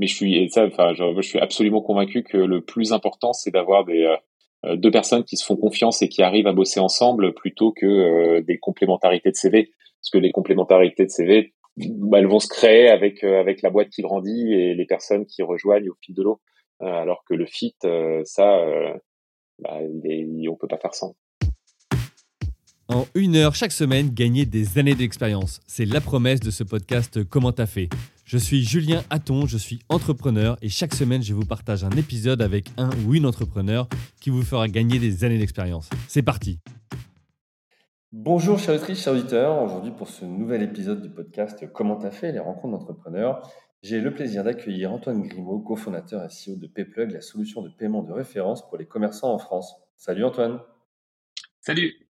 mais je suis enfin, je, suis absolument convaincu que le plus important, c'est d'avoir des deux personnes qui se font confiance et qui arrivent à bosser ensemble plutôt que des complémentarités de CV. Parce que les complémentarités de CV, bah, elles vont se créer avec avec la boîte qui grandit et les personnes qui rejoignent au fil de l'eau. alors que le fit, ça, bah, est, on peut pas faire sans. En une heure chaque semaine, gagner des années d'expérience. C'est la promesse de ce podcast Comment t'as fait Je suis Julien Hatton, je suis entrepreneur et chaque semaine, je vous partage un épisode avec un ou une entrepreneur qui vous fera gagner des années d'expérience. C'est parti Bonjour chers auditrices, chers auditeurs. Aujourd'hui pour ce nouvel épisode du podcast Comment t'as fait les rencontres d'entrepreneurs, j'ai le plaisir d'accueillir Antoine Grimaud, cofondateur et CEO de Payplug, la solution de paiement de référence pour les commerçants en France. Salut Antoine. Salut.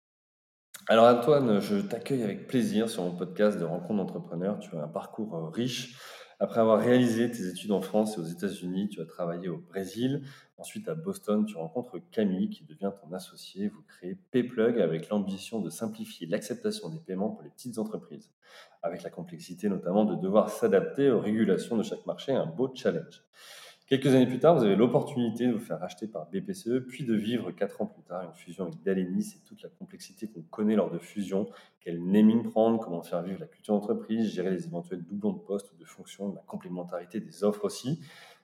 Alors Antoine, je t'accueille avec plaisir sur mon podcast de rencontres d'entrepreneurs. Tu as un parcours euh, riche. Après avoir réalisé tes études en France et aux États-Unis, tu as travaillé au Brésil. Ensuite, à Boston, tu rencontres Camille qui devient ton associé. Vous créez Payplug avec l'ambition de simplifier l'acceptation des paiements pour les petites entreprises, avec la complexité notamment de devoir s'adapter aux régulations de chaque marché, un beau challenge. Quelques années plus tard, vous avez l'opportunité de vous faire racheter par BPCE, puis de vivre quatre ans plus tard une fusion avec Dalenis et toute la complexité qu'on connaît lors de fusion, quel naming prendre, comment faire vivre la culture d'entreprise, gérer les éventuels doublons de postes ou de fonctions, la complémentarité des offres aussi.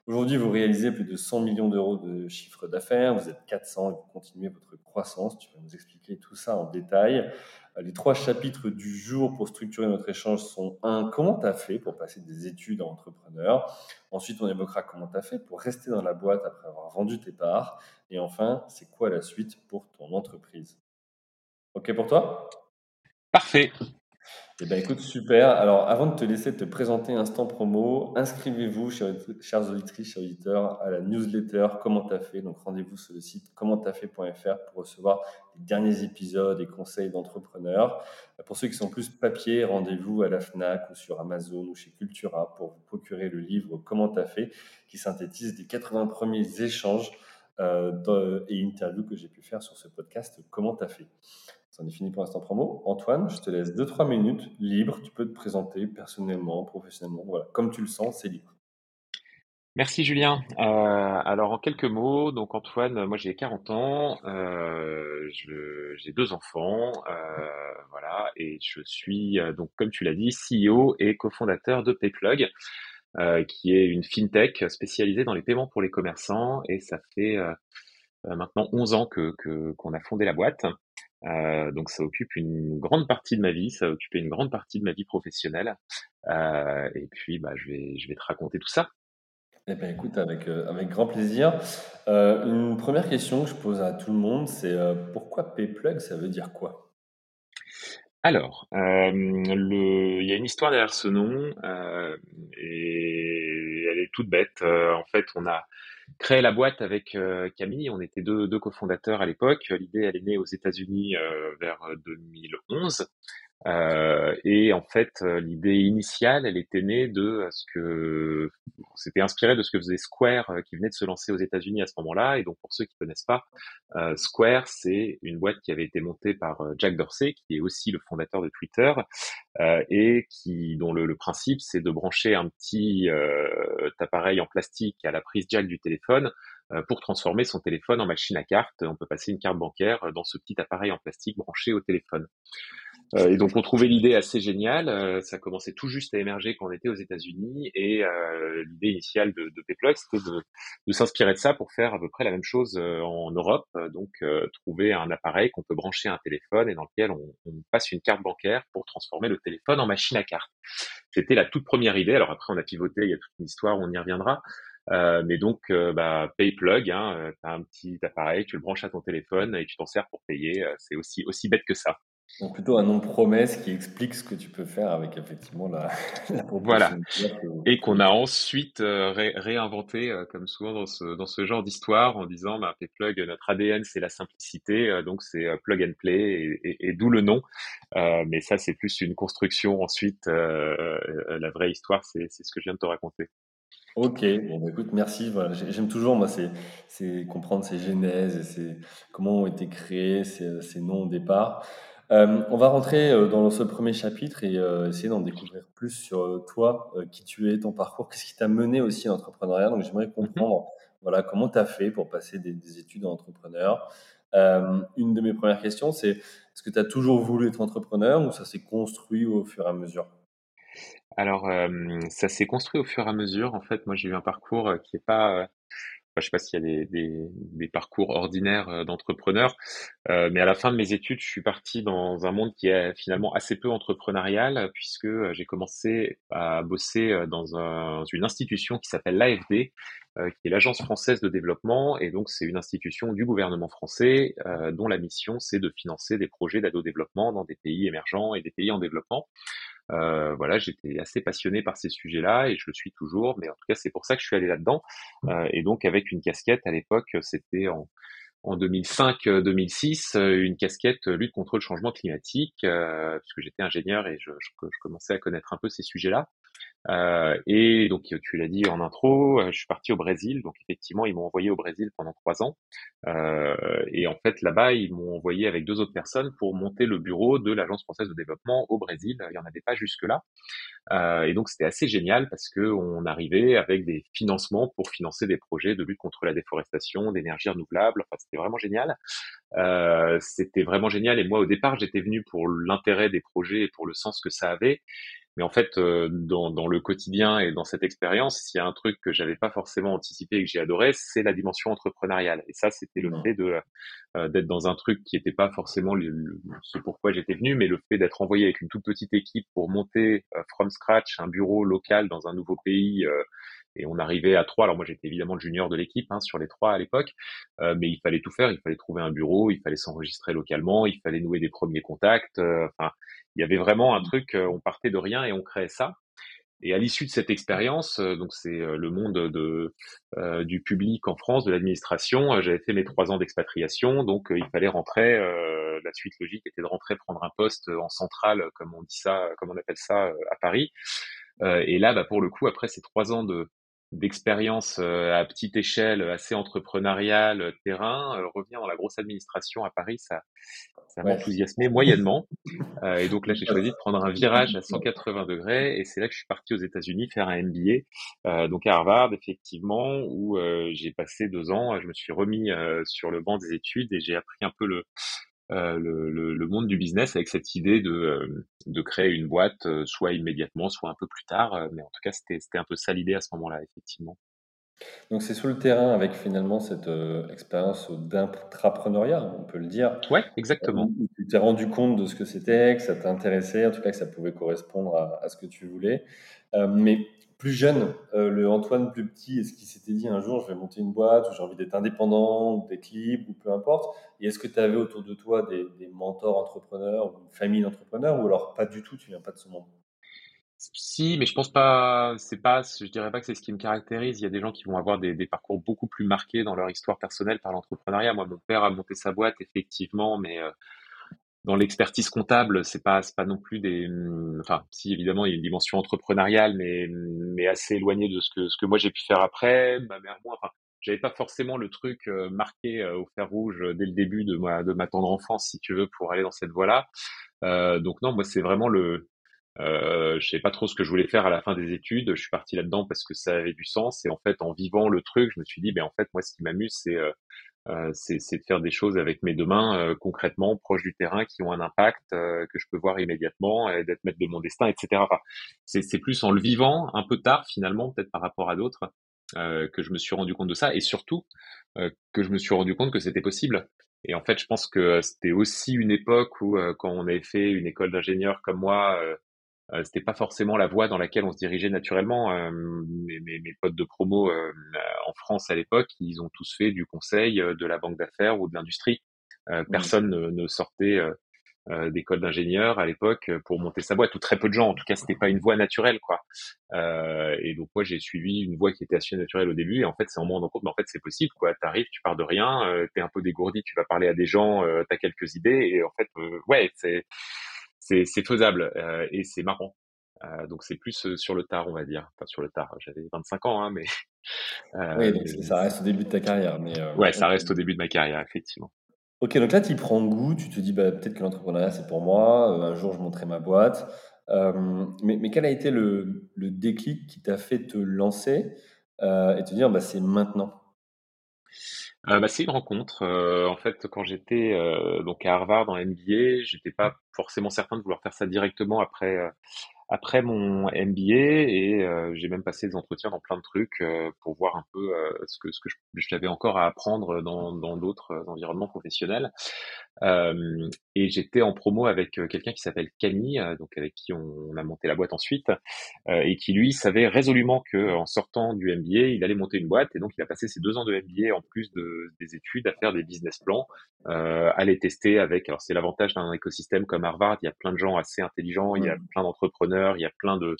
Aujourd'hui, vous réalisez plus de 100 millions d'euros de chiffre d'affaires, vous êtes 400 et vous continuez votre croissance. Tu vas nous expliquer tout ça en détail. Euh, les trois chapitres du jour pour structurer notre échange sont un, comment tu as fait pour passer des études à entrepreneur? Ensuite, on évoquera comment tu as fait pour rester dans la boîte après avoir vendu tes parts. Et enfin, c'est quoi la suite pour ton entreprise? OK pour toi? Parfait. Eh bien, écoute, super. Alors, avant de te laisser te présenter Instant Promo, inscrivez-vous, chers auditrices, chers auditeurs, à la newsletter Comment t'as fait? Donc, rendez-vous sur le site commenttafait.fr pour recevoir les derniers épisodes et conseils d'entrepreneurs. Pour ceux qui sont plus papier, rendez-vous à la FNAC ou sur Amazon ou chez Cultura pour vous procurer le livre Comment t'as fait, qui synthétise les 80 premiers échanges euh, et interviews que j'ai pu faire sur ce podcast Comment t'as fait? C'en est fini pour l'instant promo. Antoine, je te laisse 2-3 minutes libre. Tu peux te présenter personnellement, professionnellement. Voilà, comme tu le sens, c'est libre. Merci Julien. Euh, alors en quelques mots, donc Antoine, moi j'ai 40 ans, euh, j'ai deux enfants, euh, voilà, et je suis donc comme tu l'as dit, CEO et cofondateur de Payplug, qui est une fintech spécialisée dans les paiements pour les commerçants, et ça fait maintenant 11 ans que qu'on a fondé la boîte. Euh, donc ça occupe une grande partie de ma vie, ça a occupé une grande partie de ma vie professionnelle. Euh, et puis bah, je, vais, je vais te raconter tout ça. Eh bien, écoute, avec, euh, avec grand plaisir. une première question que je pose à tout le monde, c'est pourquoi Payplug, ça veut dire quoi? Alors, le, il y a une histoire derrière ce nom, et elle est toute bête. en fait, on a créé la boîte avec euh, Camille. On était deux, deux cofondateurs à l'époque. L'idée, elle est née aux États-Unis euh, vers 2011. Euh, et en fait, euh, l'idée initiale, elle était née de ce que c'était inspiré de ce que faisait Square, euh, qui venait de se lancer aux États-Unis à ce moment-là. Et donc, pour ceux qui connaissent pas, Square, c'est une boîte qui avait été montée par Jack Dorsey, qui est aussi le fondateur de Twitter, et qui dont le, le principe, c'est de brancher un petit appareil en plastique à la prise jack du téléphone pour transformer son téléphone en machine à carte. On peut passer une carte bancaire dans ce petit appareil en plastique branché au téléphone. Euh, et donc on trouvait l'idée assez géniale. Euh, ça commençait tout juste à émerger quand on était aux États-Unis et euh, l'idée initiale de, de Payplug c'était de, de s'inspirer de ça pour faire à peu près la même chose en Europe. Donc trouver un appareil qu'on peut brancher à un téléphone et dans lequel on, on, passe une carte bancaire pour transformer le téléphone en machine à carte. C'était la toute première idée. Alors après on a pivoté, il y a toute une histoire, on y reviendra. Euh, mais donc, euh, bah, PayPlug, hein, tu as un petit appareil, tu le branches à ton téléphone et tu t'en sers pour payer. c'est aussi aussi bête que ça. Donc plutôt un nom promesse qui explique ce que tu peux faire avec effectivement la, la Voilà. Et qu'on a ensuite euh, réinventé, euh, comme souvent dans ce, dans ce genre d'histoire, en disant, bah, Payplug, notre ADN, c'est la simplicité, euh, donc c'est plug and play, et, et, d'où le nom. mais ça, c'est plus une construction ensuite. la vraie histoire, c'est ce que je viens de te raconter. Ok, bon, bah, écoute, merci. Voilà, j'aime toujours, moi, c'est comprendre ces genèses et comment ont été créés ces, ces noms au départ. On va rentrer dans ce premier chapitre et essayer d'en découvrir plus sur toi, qui tu es, ton parcours, qu'est-ce qui t'a mené aussi à l'entrepreneuriat. Donc j'aimerais mmh comprendre voilà, comment tu as fait pour passer des, études en entrepreneur. une de mes premières questions, c'est est-ce que tu as toujours voulu être entrepreneur ou ça s'est construit au fur et à mesure? Alors, ça s'est construit au fur et à mesure. En fait, moi, j'ai eu un parcours qui est pas, je sais pas s'il y a des, des, des parcours ordinaires euh, d'entrepreneurs, euh, mais à la fin de mes études, je suis parti dans un monde qui est finalement assez peu entrepreneurial, puisque euh, j'ai commencé à bosser dans un, une institution qui s'appelle l'AFD, qui est l'Agence française de développement, et donc c'est une institution du gouvernement français dont la mission c'est de financer des projets d'ado-développement dans des pays émergents et des pays en développement. Euh, voilà, j'étais assez passionné par ces sujets-là et je le suis toujours, mais en tout cas, c'est pour ça que je suis allé là-dedans. Euh, et donc, avec une casquette à l'époque, c'était en, en 2005-2006, euh, une casquette lutte contre le changement climatique, puisque j'étais ingénieur et je, je, je, commençais à connaître un peu ces sujets-là. Euh, et donc, tu l'as dit en intro, euh, je suis parti au Brésil. Donc, effectivement, ils m'ont envoyé au Brésil pendant trois ans. Euh, et en fait, là-bas, ils m'ont envoyé avec deux autres personnes pour monter le bureau de l'Agence française de développement au Brésil. Il n'y en avait pas jusque-là. Euh, et donc, c'était assez génial parce que on arrivait avec des financements pour financer des projets de lutte contre la déforestation, d'énergie renouvelable. Enfin, c'était vraiment génial. Euh, c'était vraiment génial. Et moi, au départ, j'étais venu pour l'intérêt des projets et pour le sens que ça avait. Mais en fait, euh, dans, dans, le quotidien et dans cette expérience, s'il y a un truc que j'avais pas forcément anticipé et que j'ai adoré, c'est la dimension entrepreneuriale. Et ça, c'était le fait de euh, d'être dans un truc qui n'était pas forcément le, ce pourquoi j'étais venu, mais le fait d'être envoyé avec une toute petite équipe pour monter euh, from scratch un bureau local dans un nouveau pays et on arrivait à trois. Alors moi j'étais évidemment le junior de l'équipe hein, sur les trois à l'époque, euh, mais il fallait tout faire. Il fallait trouver un bureau, il fallait s'enregistrer localement, il fallait nouer des premiers contacts. Euh, enfin, il y avait vraiment un truc. Euh, on partait de rien et on créait ça. Et à l'issue de cette expérience, donc c'est le monde de, du public en France, de l'administration. J'avais fait mes trois ans d'expatriation, donc il fallait rentrer. la suite logique était de rentrer prendre un poste en centrale, comme on dit ça, comme on appelle ça à Paris. et là, bah, pour le coup, après ces trois ans de, d'expérience euh, à petite échelle, assez entrepreneuriale, euh, terrain, euh, revenir dans la grosse administration à Paris, ça, ça m'enthousiasmait moyennement. et donc là, j'ai choisi de prendre un virage à 180 degrés, et c'est là que je suis parti aux États-Unis faire un MBA, donc à Harvard, effectivement, où j'ai passé deux ans. Je me suis remis sur le banc des études et j'ai appris un peu le, euh, le, le, monde du business avec cette idée de, euh, de créer une boîte, euh, soit immédiatement, soit un peu plus tard. mais en tout cas, c'était un peu ça l'idée à ce moment-là, effectivement. Donc c'est sur le terrain avec finalement cette expérience d'intrapreneuriat, on peut le dire. Ouais, exactement. tu t'es rendu compte de ce que c'était, que ça t'intéressait, en tout cas que ça pouvait correspondre à, à ce que tu voulais. mais plus jeune, euh, le Antoine plus petit, est-ce qu'il s'était dit un jour je vais monter une boîte ou j'ai envie d'être indépendant ou d'être libre ou peu importe? Et est-ce que tu avais autour de toi des, mentors entrepreneurs ou une famille d'entrepreneurs ou alors pas du tout, tu viens pas de ce monde? Si, mais je pense pas, c'est pas, je dirais pas que c'est ce qui me caractérise. Il y a des gens qui vont avoir des, parcours beaucoup plus marqués dans leur histoire personnelle par l'entrepreneuriat. Moi, mon père a monté sa boîte, effectivement, mais euh, dans l'expertise comptable, c'est pas pas non plus des mm, enfin si évidemment il y a une dimension entrepreneuriale mais mais assez éloignée de ce que ce que moi j'ai pu faire après, ma mère moi enfin j'avais pas forcément le truc euh, marqué euh, au fer rouge dès le début de ma de ma tendre enfance si tu veux pour aller dans cette voie-là. Donc non, moi c'est vraiment le euh, je sais pas trop ce que je voulais faire à la fin des études. Je suis parti là-dedans parce que ça avait du sens. Et en fait, en vivant le truc, je me suis dit, ben en fait, moi, ce qui m'amuse, c'est euh, c'est de faire des choses avec mes deux mains euh, concrètement proches du terrain qui ont un impact euh, que je peux voir immédiatement et d'être maître de mon destin etc enfin, c'est plus en le vivant un peu tard finalement peut-être par rapport à d'autres que je me suis rendu compte de ça et surtout que je me suis rendu compte que c'était possible et en fait je pense que c'était aussi une époque où quand on avait fait une école d'ingénieur comme moi euh, c'était pas forcément la voie dans laquelle on se dirigeait naturellement. Euh, mes, mes, mes, potes de promo euh, en France à l'époque, ils ont tous fait du conseil, de la banque d'affaires ou de l'industrie. Personne ne, ne sortait d'école d'ingénieur à l'époque pour monter sa boîte, ou très peu de gens. En tout cas, c'était pas une voie naturelle, quoi. Euh, et donc moi, j'ai suivi une voie qui était assez naturelle au début. Et en fait, c'est en me rendant compte, mais en fait, c'est possible, quoi. T'arrives, tu pars de rien, euh, t'es un peu dégourdi, tu vas parler à des gens, euh, t'as quelques idées, et en fait, ouais, c'est c'est faisable euh, et c'est marrant. Euh, donc c'est plus euh, sur le tard, on va dire. Enfin sur le tard, j'avais 25 ans, hein, mais. oui, donc ça reste au début de ta carrière. Mais, ouais, ça reste au début de ma carrière, effectivement. OK, donc là, tu prends goût, tu te dis: «Bah, peut-être que l'entrepreneuriat, c'est pour moi, un jour je monterai ma boîte». Mais mais quel a été le le déclic qui t'a fait te lancer, et te dire: «Bah, c'est maintenant»? Heu, bah, c'est une rencontre, heu, en fait, quand j'étais, heu, donc à Harvard en MBA, j'étais pas forcément certain de vouloir faire ça directement après, après mon MBA et heu, j'ai même passé des entretiens dans plein de trucs, heu, pour voir un peu, heu, ce que ce que j'avais encore à apprendre dans dans d'autres, heu, environnements professionnels. Euh, et j'étais en promo avec euh, quelqu'un qui s'appelle Camille, euh, donc avec qui on, on, a monté la boîte ensuite, euh, et qui lui savait résolument que en sortant du MBA, il allait monter une boîte, et donc il a passé ses deux ans de MBA en plus de, des études à faire des business plans, euh, à les tester avec. Alors c'est l'avantage d'un écosystème comme Harvard, il y a plein de gens assez intelligents, il y a plein d'entrepreneurs, il y a plein de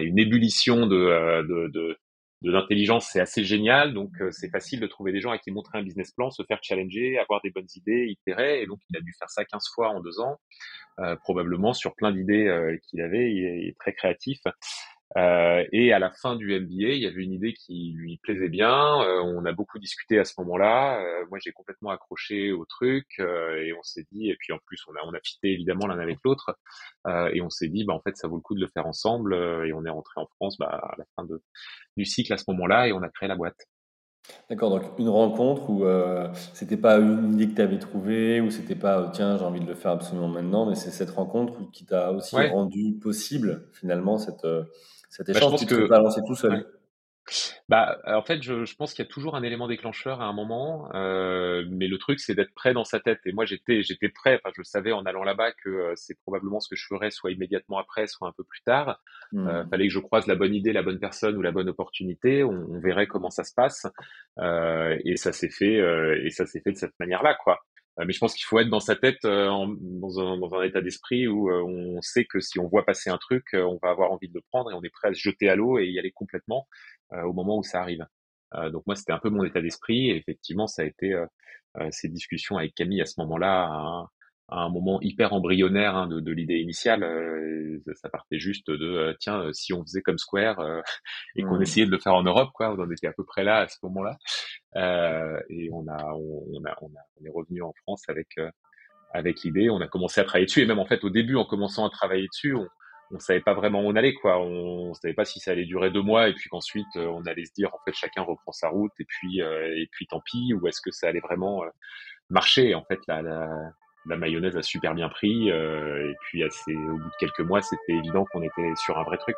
une ébullition de, de, de de l'intelligence, c'est assez génial. Donc, euh, c'est facile de trouver des gens à qui montrer un business plan, se faire challenger, avoir des bonnes idées, itérer. Et donc, il a dû faire ça 15 fois en deux ans, euh, probablement sur plein d'idées euh, qu'il avait. Il est, très créatif. Euh, et à la fin du MBA, il y avait une idée qui lui plaisait bien. Euh, on a beaucoup discuté à ce moment-là. Euh, moi, j'ai complètement accroché au truc et on s'est dit. Et puis en plus, on a on a fité évidemment l'un avec l'autre. et on s'est dit, bah en fait, ça vaut le coup de le faire ensemble. et on est rentré en France bah, à la fin de, du cycle à ce moment-là et on a créé la boîte. D'accord, donc une rencontre où euh, c'était pas une idée que tu avais trouvée, ou c'était pas tiens j'ai envie de le faire absolument maintenant, mais c'est cette rencontre qui t'a aussi ouais. rendu possible finalement cette, cet échange. Bah, je pense tu que... tout seul. Ouais. Bah, en fait, je, je pense qu'il y a toujours un élément déclencheur à un moment, euh, mais le truc, c'est d'être prêt dans sa tête. Et moi, j'étais, j'étais prêt. Enfin, je savais en allant là-bas que euh, c'est probablement ce que je ferais, soit immédiatement après, soit un peu plus tard. Mmh. Euh, fallait que je croise la bonne idée, la bonne personne ou la bonne opportunité. On, on verrait comment ça se passe. Euh, et ça s'est fait, et ça s'est fait de cette manière-là, quoi. Euh, mais je pense qu'il faut être dans sa tête, euh, en, dans, un, dans, un, état d'esprit où euh, on sait que si on voit passer un truc, on va avoir envie de le prendre et on est prêt à se jeter à l'eau et y aller complètement au moment où ça arrive. donc moi, c'était un peu mon état d'esprit effectivement, ça a été ces discussions avec Camille à ce moment-là à un moment hyper embryonnaire hein, de, de l'idée initiale. Euh, ça partait juste de euh, tiens, si on faisait comme Square euh, et qu'on mmh. essayait de le faire en Europe, quoi, on en était à peu près là à ce moment-là. et on a, on, on, a, on, a, on est revenu en France avec avec l'idée. On a commencé à travailler dessus et même en fait au début, en commençant à travailler dessus, on on savait pas vraiment où on allait quoi on, on savait pas si ça allait durer deux mois et puis qu'ensuite on allait se dire en fait chacun reprend sa route et puis et puis tant pis ou est-ce que ça allait vraiment marcher en fait la, la, la mayonnaise a super bien pris. Euh, et puis, assez, au bout de quelques mois, c'était évident qu'on était sur un vrai truc.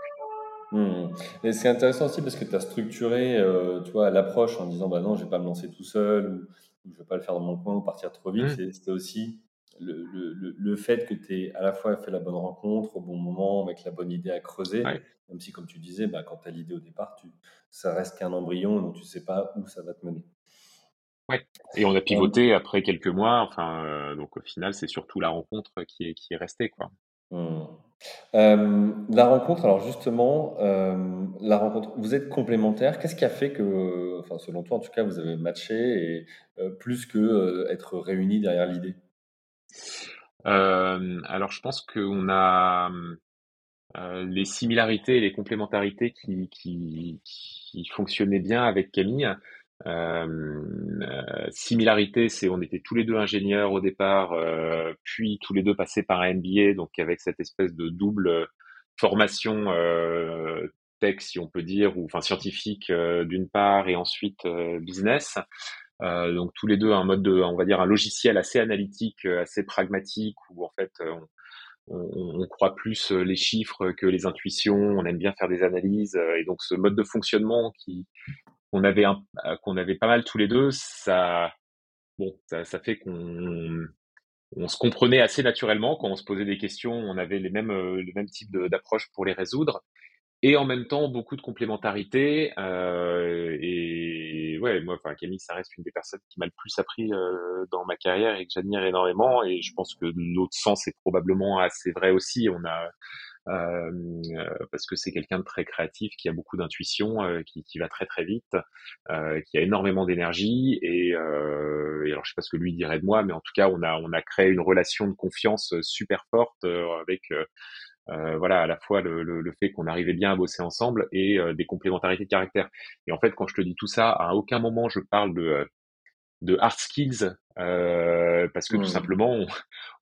Mmh. Et c'est intéressant aussi parce que tu as structuré euh, tu vois, l'approche en disant bah non, je vais pas me lancer tout seul ou, ou je vais pas le faire dans mon coin ou partir trop vite. Mmh. C'était aussi le, le, le, fait que tu aies à la fois fait la bonne rencontre au bon moment avec la bonne idée à creuser. Ouais. Même si, comme tu disais, bah, quand tu as l'idée au départ, tu, ça reste qu'un embryon donc tu sais pas où ça va te mener. Ouais. Et on a pivoté euh, après quelques mois. Enfin, euh, donc au final, c'est surtout la rencontre qui est, qui est restée, quoi. Mmh. Euh, la rencontre, alors justement, euh, la rencontre, vous êtes complémentaires. Qu'est-ce qui a fait que, enfin, selon toi, en tout cas, vous avez matché et euh, plus que euh, être réunis derrière l'idée? Alors, je pense qu'on a les similarités et les complémentarités qui, qui, qui fonctionnaient bien avec Camille. Euh, euh, similarité, c'est on était tous les deux ingénieurs au départ, euh, puis tous les deux passés par un MBA, donc avec cette espèce de double formation euh, tech, si on peut dire, ou enfin scientifique euh, d'une part, et ensuite business. donc tous les deux un mode de, on va dire un logiciel assez analytique, assez pragmatique, où en fait on, on, on, croit plus les chiffres que les intuitions, on aime bien faire des analyses, et donc ce mode de fonctionnement qui, qu'on avait euh, qu'on avait pas mal tous les deux, ça, bon, ça, fait qu'on on se comprenait assez naturellement quand on se posait des questions, on avait les mêmes, euh, le même type d'approche pour les résoudre, et en même temps beaucoup de complémentarité. Euh, et ouais, moi, enfin Camille, ça reste une des personnes qui m'a le plus appris dans ma carrière et que j'admire énormément. Et je pense que notre sens est probablement assez vrai aussi. On a parce que c'est quelqu'un de très créatif, qui a beaucoup d'intuition, qui, qui, va très très vite, qui a énormément d'énergie et, et, alors je sais pas ce que lui dirait de moi, mais en tout cas on a on a créé une relation de confiance super forte avec euh, voilà, à la fois le, le, le fait qu'on arrivait bien à bosser ensemble et euh, des complémentarités de caractère. Et en fait, quand je te dis tout ça, à aucun moment je parle de de hard skills euh, parce que tout mmh. simplement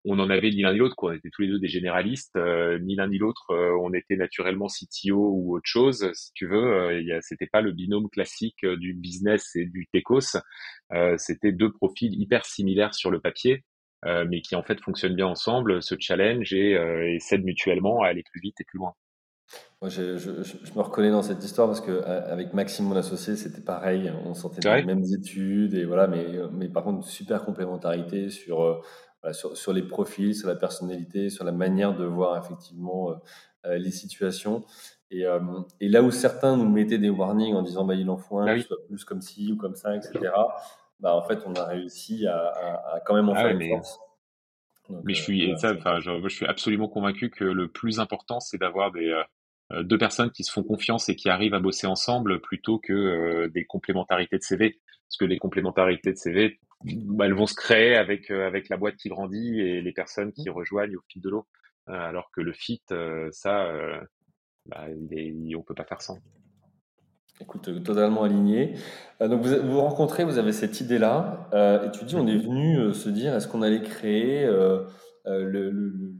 on, en avait ni l'un ni l'autre quoi. On était tous les deux des généralistes euh, ni l'un ni l'autre euh, on était naturellement CTO ou autre chose si tu veux. Il c'était pas le binôme classique du business et du techos. C'était deux profils hyper similaires sur le papier mais qui en fait fonctionnent bien ensemble se challenge et, et s'aident mutuellement à aller plus vite et plus loin moi, je, je, je, me reconnais dans cette histoire parce que euh, avec Maxime, mon associé, c'était pareil. On sentait les mêmes études et voilà, mais, mais par contre, super complémentarité sur, euh, sur, sur, les profils, sur la personnalité, sur la manière de voir effectivement euh, les situations. Et, et, là où certains nous mettaient des warnings en disant bah, il en faut un, ah soit plus comme ci ou comme ça, etc. Bah, en fait, on a réussi à, à, quand même en ah faire une force. mais je suis, ça, je, je suis absolument convaincu que le plus important, c'est d'avoir des, euh, deux personnes qui se font confiance et qui arrivent à bosser ensemble plutôt que euh, des complémentarités de CV. Parce que les complémentarités de CV, bah, elles vont se créer avec euh, avec la boîte qui grandit et les personnes qui rejoignent au fil de l'eau. alors que le fit, ça, bah, il on peut pas faire sans. Écoute, totalement aligné. donc vous vous rencontrez, vous avez cette idée-là, et tu dis on est venu se dire est-ce qu'on allait créer euh, le,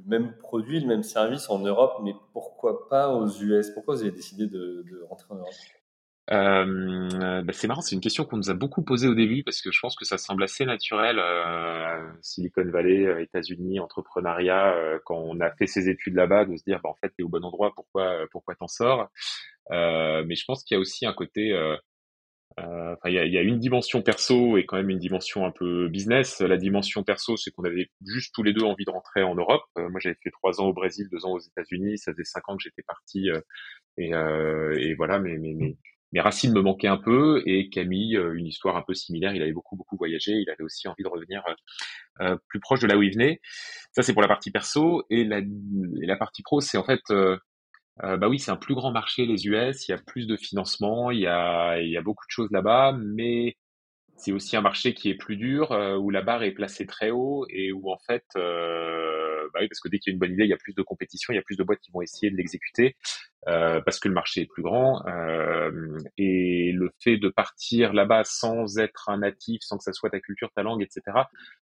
même produit, le même service en Europe, mais pourquoi pas aux US Pourquoi vous avez décidé de, rentrer en Europe? Euh, bah, c'est marrant, c'est une question qu'on nous a beaucoup posée au début parce que je pense que ça semble assez naturel, euh, Silicon Valley, États-Unis, entrepreneuriat, quand on a fait ses études là-bas, de se dire bah, en fait t'es au bon endroit, pourquoi pourquoi t'en sors? Mais je pense qu'il y a aussi un côté euh, il y, a, une dimension perso et quand même une dimension un peu business. La dimension perso, c'est qu'on avait juste tous les deux envie de rentrer en Europe. Euh, moi, j'avais fait trois ans au Brésil, deux ans aux États-Unis. Ça faisait cinq ans que j'étais parti euh, et, voilà, mes, mes, racines me manquaient un peu. Et Camille, une histoire un peu similaire. Il avait beaucoup beaucoup voyagé. Il avait aussi envie de revenir plus proche de là où il venait. Ça, c'est pour la partie perso. Et la, et la partie pro, c'est en fait euh, bah oui, c'est un plus grand marché les US, il y a plus de financement, il y a, il y a beaucoup de choses là-bas, mais c'est aussi un marché qui est plus dur, euh, où la barre est placée très haut et où en fait, euh, bah oui, parce que dès qu'il y a une bonne idée, il y a plus de compétition, il y a plus de boîtes qui vont essayer de l'exécuter, euh, parce que le marché est plus grand. Euh, et le fait de partir là-bas sans être un natif, sans que ça soit ta culture, ta langue, etc.,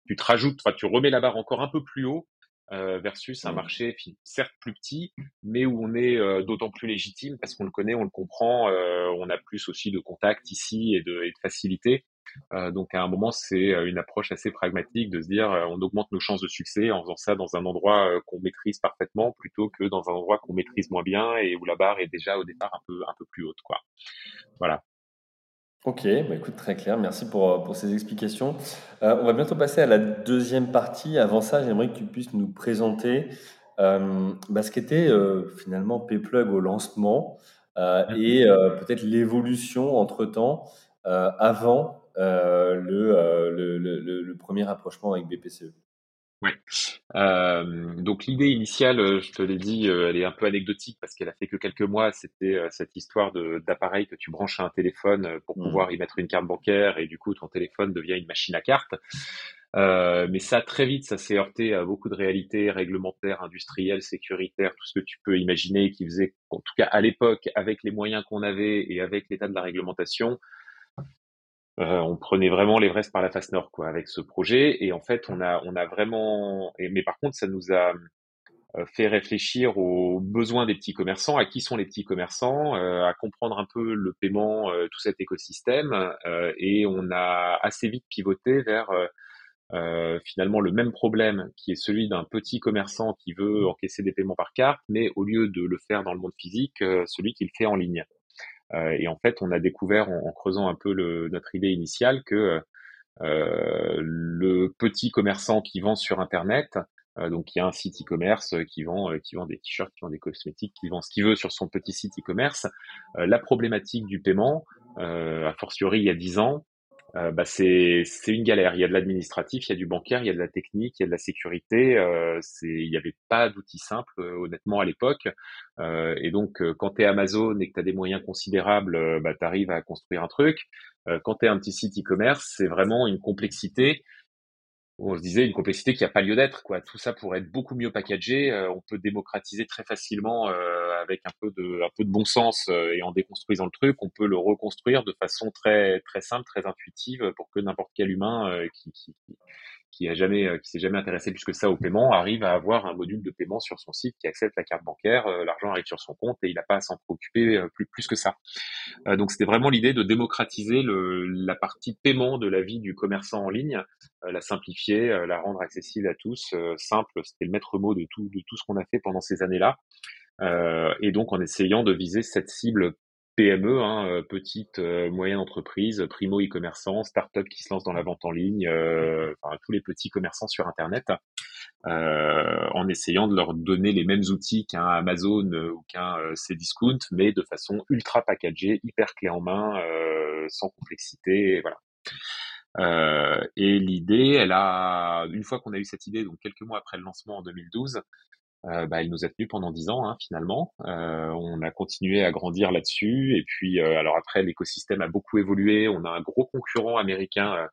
tu te rajoutes, tu remets la barre encore un peu plus haut euh, versus un mmh. marché certes plus petit, mais où on est euh, d'autant plus légitime parce qu'on le connaît, on le comprend, euh, on a plus aussi de contacts ici et de, et de facilité. donc à un moment, c'est une approche assez pragmatique de se dire on augmente nos chances de succès en faisant ça dans un endroit qu'on maîtrise parfaitement plutôt que dans un endroit qu'on maîtrise moins bien et où la barre est déjà au départ un peu un peu plus haute quoi. Voilà. Ok, bah écoute, très clair. Merci pour, euh, pour ces explications. Euh, on va bientôt passer à la deuxième partie. Avant ça, j'aimerais que tu puisses nous présenter euh, bah, ce qu'était euh, finalement Payplug au lancement et peut-être l'évolution entre-temps avant le, le, le, le, premier rapprochement avec BPCE. Oui. Euh, donc l'idée initiale, euh, je te l'ai dit, euh, elle est un peu anecdotique parce qu'elle a fait que quelques mois. C'était cette histoire de d'appareil que tu branches à un téléphone pour mmh. pouvoir y mettre une carte bancaire et du coup ton téléphone devient une machine à cartes. mais ça très vite, ça s'est heurté à beaucoup de réalités réglementaires, industrielles, sécuritaires, tout ce que tu peux imaginer, qui faisait, en tout cas à l'époque, avec les moyens qu'on avait et avec l'état de la réglementation, euh, on prenait vraiment l'Everest par la face nord, quoi, avec ce projet. Et en fait, on a, on a vraiment. mais par contre, ça nous a euh, fait réfléchir aux besoins des petits commerçants, à qui sont les petits commerçants, euh, à comprendre un peu le paiement, tout cet écosystème. et on a assez vite pivoté vers finalement le même problème qui est celui d'un petit commerçant qui veut encaisser des paiements par carte, mais au lieu de le faire dans le monde physique, celui qui le fait en ligne. Euh, et en fait, on a découvert en, creusant un peu le, notre idée initiale que euh, le petit commerçant qui vend sur Internet, euh, donc il y a un site e-commerce qui vend qui vend des t-shirts, qui vend des cosmétiques, qui vend ce qu'il veut sur son petit site e-commerce. la problématique du paiement, a fortiori il y a 10 ans, euh, bah c'est une galère. Il y a de l'administratif, il y a du bancaire, il y a de la technique, il y a de la sécurité. Euh, il n'y avait pas d'outils simples, euh, honnêtement, à l'époque. Euh, et donc, euh, quand tu es Amazon et que tu as des moyens considérables, bah, tu arrives à construire un truc. quand tu es un petit site e-commerce, c'est vraiment une complexité on se disait une complexité qui a pas lieu d'être. Quoi. Tout ça pourrait être beaucoup mieux packagé. Euh, on peut démocratiser très facilement euh, avec un peu de, un peu de bon sens euh, et en déconstruisant le truc, on peut le reconstruire de façon très, très simple, très intuitive pour que n'importe quel humain qui, qui, qui a jamais, qui s'est jamais intéressé plus que ça au paiement arrive à avoir un module de paiement sur son site qui accepte la carte bancaire, l'argent arrive sur son compte et il n'a pas à s'en préoccuper plus, plus que ça. donc c'était vraiment l'idée de démocratiser le, la partie paiement de la vie du commerçant en ligne, la simplifier euh, la rendre accessible à tous, euh, simple. C'était le maître mot de tout, de tout ce qu'on a fait pendant ces années-là. Euh, et donc en essayant de viser cette cible PME, hein, petite, moyenne entreprise, primo e-commerçant, start-up qui se lance dans la vente en ligne, enfin, tous les petits commerçants sur Internet, en essayant de leur donner les mêmes outils qu'un Amazon ou qu'un Cdiscount, mais de façon ultra packagée, hyper clé en main, sans complexité, voilà. Euh, et l'idée, elle a, une fois qu'on a eu cette idée, donc quelques mois après le lancement en 2012, euh, bah, elle nous a tenu pendant dix ans hein, finalement. Euh, on a continué à grandir là-dessus. Et puis, euh, alors après, l'écosystème a beaucoup évolué. On a un gros concurrent américain.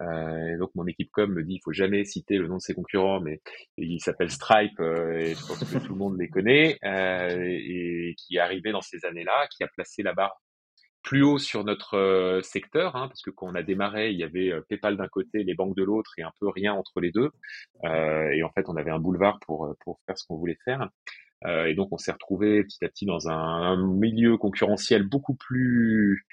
Euh, donc mon équipe com me dit, il faut jamais citer le nom de ses concurrents, mais il s'appelle Stripe. et je pense que tout le monde les connaît. et qui est arrivé dans ces années-là, qui a placé la barre plus haut sur notre euh, secteur, hein, parce que quand on a démarré, il y avait euh, PayPal d'un côté, les banques de l'autre, et un peu rien entre les deux. Euh, et en fait, on avait un boulevard pour pour faire ce qu'on voulait faire. et donc, on s'est retrouvé petit à petit dans un, milieu concurrentiel beaucoup plus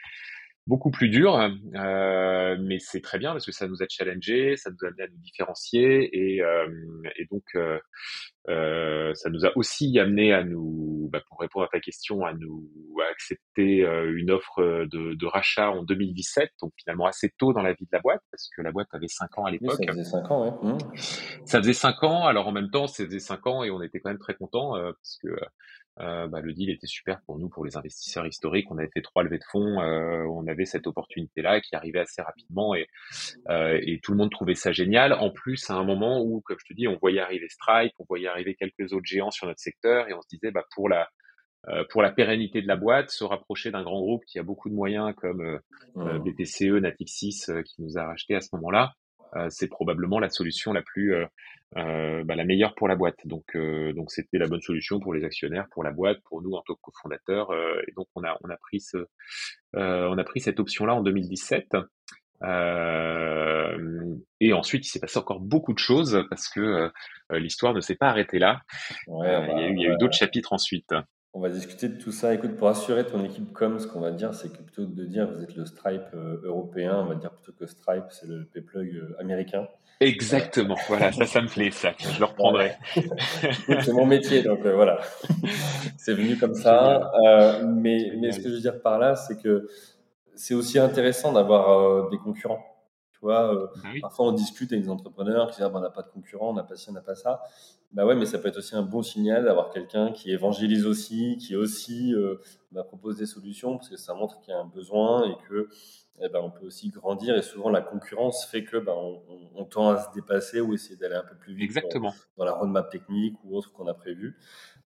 beaucoup plus dur, mais c'est très bien parce que ça nous a challengé, ça nous a amené à nous différencier et, et donc euh, ça nous a aussi amené à nous, bah, pour répondre à ta question, à nous à accepter euh, une offre de, de, rachat en 2017, donc finalement assez tôt dans la vie de la boîte, parce que la boîte avait 5 ans à l'époque. ça faisait 5 ans, ouais. Mmh. Ça faisait 5 ans, alors en même temps, ça faisait 5 ans et on était quand même très contents, euh, parce que euh, bah, le deal était super pour nous, pour les investisseurs historiques. On avait fait trois levées de fonds, euh, on avait cette opportunité-là qui arrivait assez rapidement et, euh, et tout le monde trouvait ça génial. En plus, à un moment où, comme je te dis, on voyait arriver Stripe, on voyait arriver quelques autres géants sur notre secteur et on se disait, bah, pour la euh, pour la pérennité de la boîte, se rapprocher d'un grand groupe qui a beaucoup de moyens comme euh, mmh. BPCE, Natixis qui nous a racheté à ce moment-là, euh, c'est probablement la solution la plus euh, euh, bah, la meilleure pour la boîte. Donc donc c'était la bonne solution pour les actionnaires, pour la boîte, pour nous en tant que cofondateurs. et donc on a on a pris ce on a pris cette option là en 2017. Euh, et ensuite, il s'est passé encore beaucoup de choses parce que l'histoire ne s'est pas arrêtée là. Ouais, il y a eu, eu d'autres chapitres ensuite. On va discuter de tout ça. Écoute, pour assurer ton équipe com, ce qu'on va dire, c'est que plutôt que de dire vous êtes le Stripe euh, européen, on va dire plutôt que Stripe, c'est le Payplug euh, américain. Exactement. voilà, ça, ça me plaît, ça. Je le reprendrai. c'est mon métier, donc euh, voilà. c'est venu comme ça. mais, mais ce que je veux dire par là, c'est que c'est aussi intéressant d'avoir des concurrents. Tu vois, bah parfois on discute avec des entrepreneurs qui disent ah, ben, on n'a pas de concurrents, on n'a pas ci, on n'a pas ça. Bah ouais, mais ça peut être aussi un bon signal d'avoir quelqu'un qui évangélise aussi, qui aussi euh, bah, propose des solutions, parce que ça montre qu'il y a un besoin et que eh ben, on peut aussi grandir. Et souvent, la concurrence fait que ben, on, on, tend à se dépasser ou essayer d'aller un peu plus vite Exactement. Dans, la roadmap technique ou autre qu'on a prévu.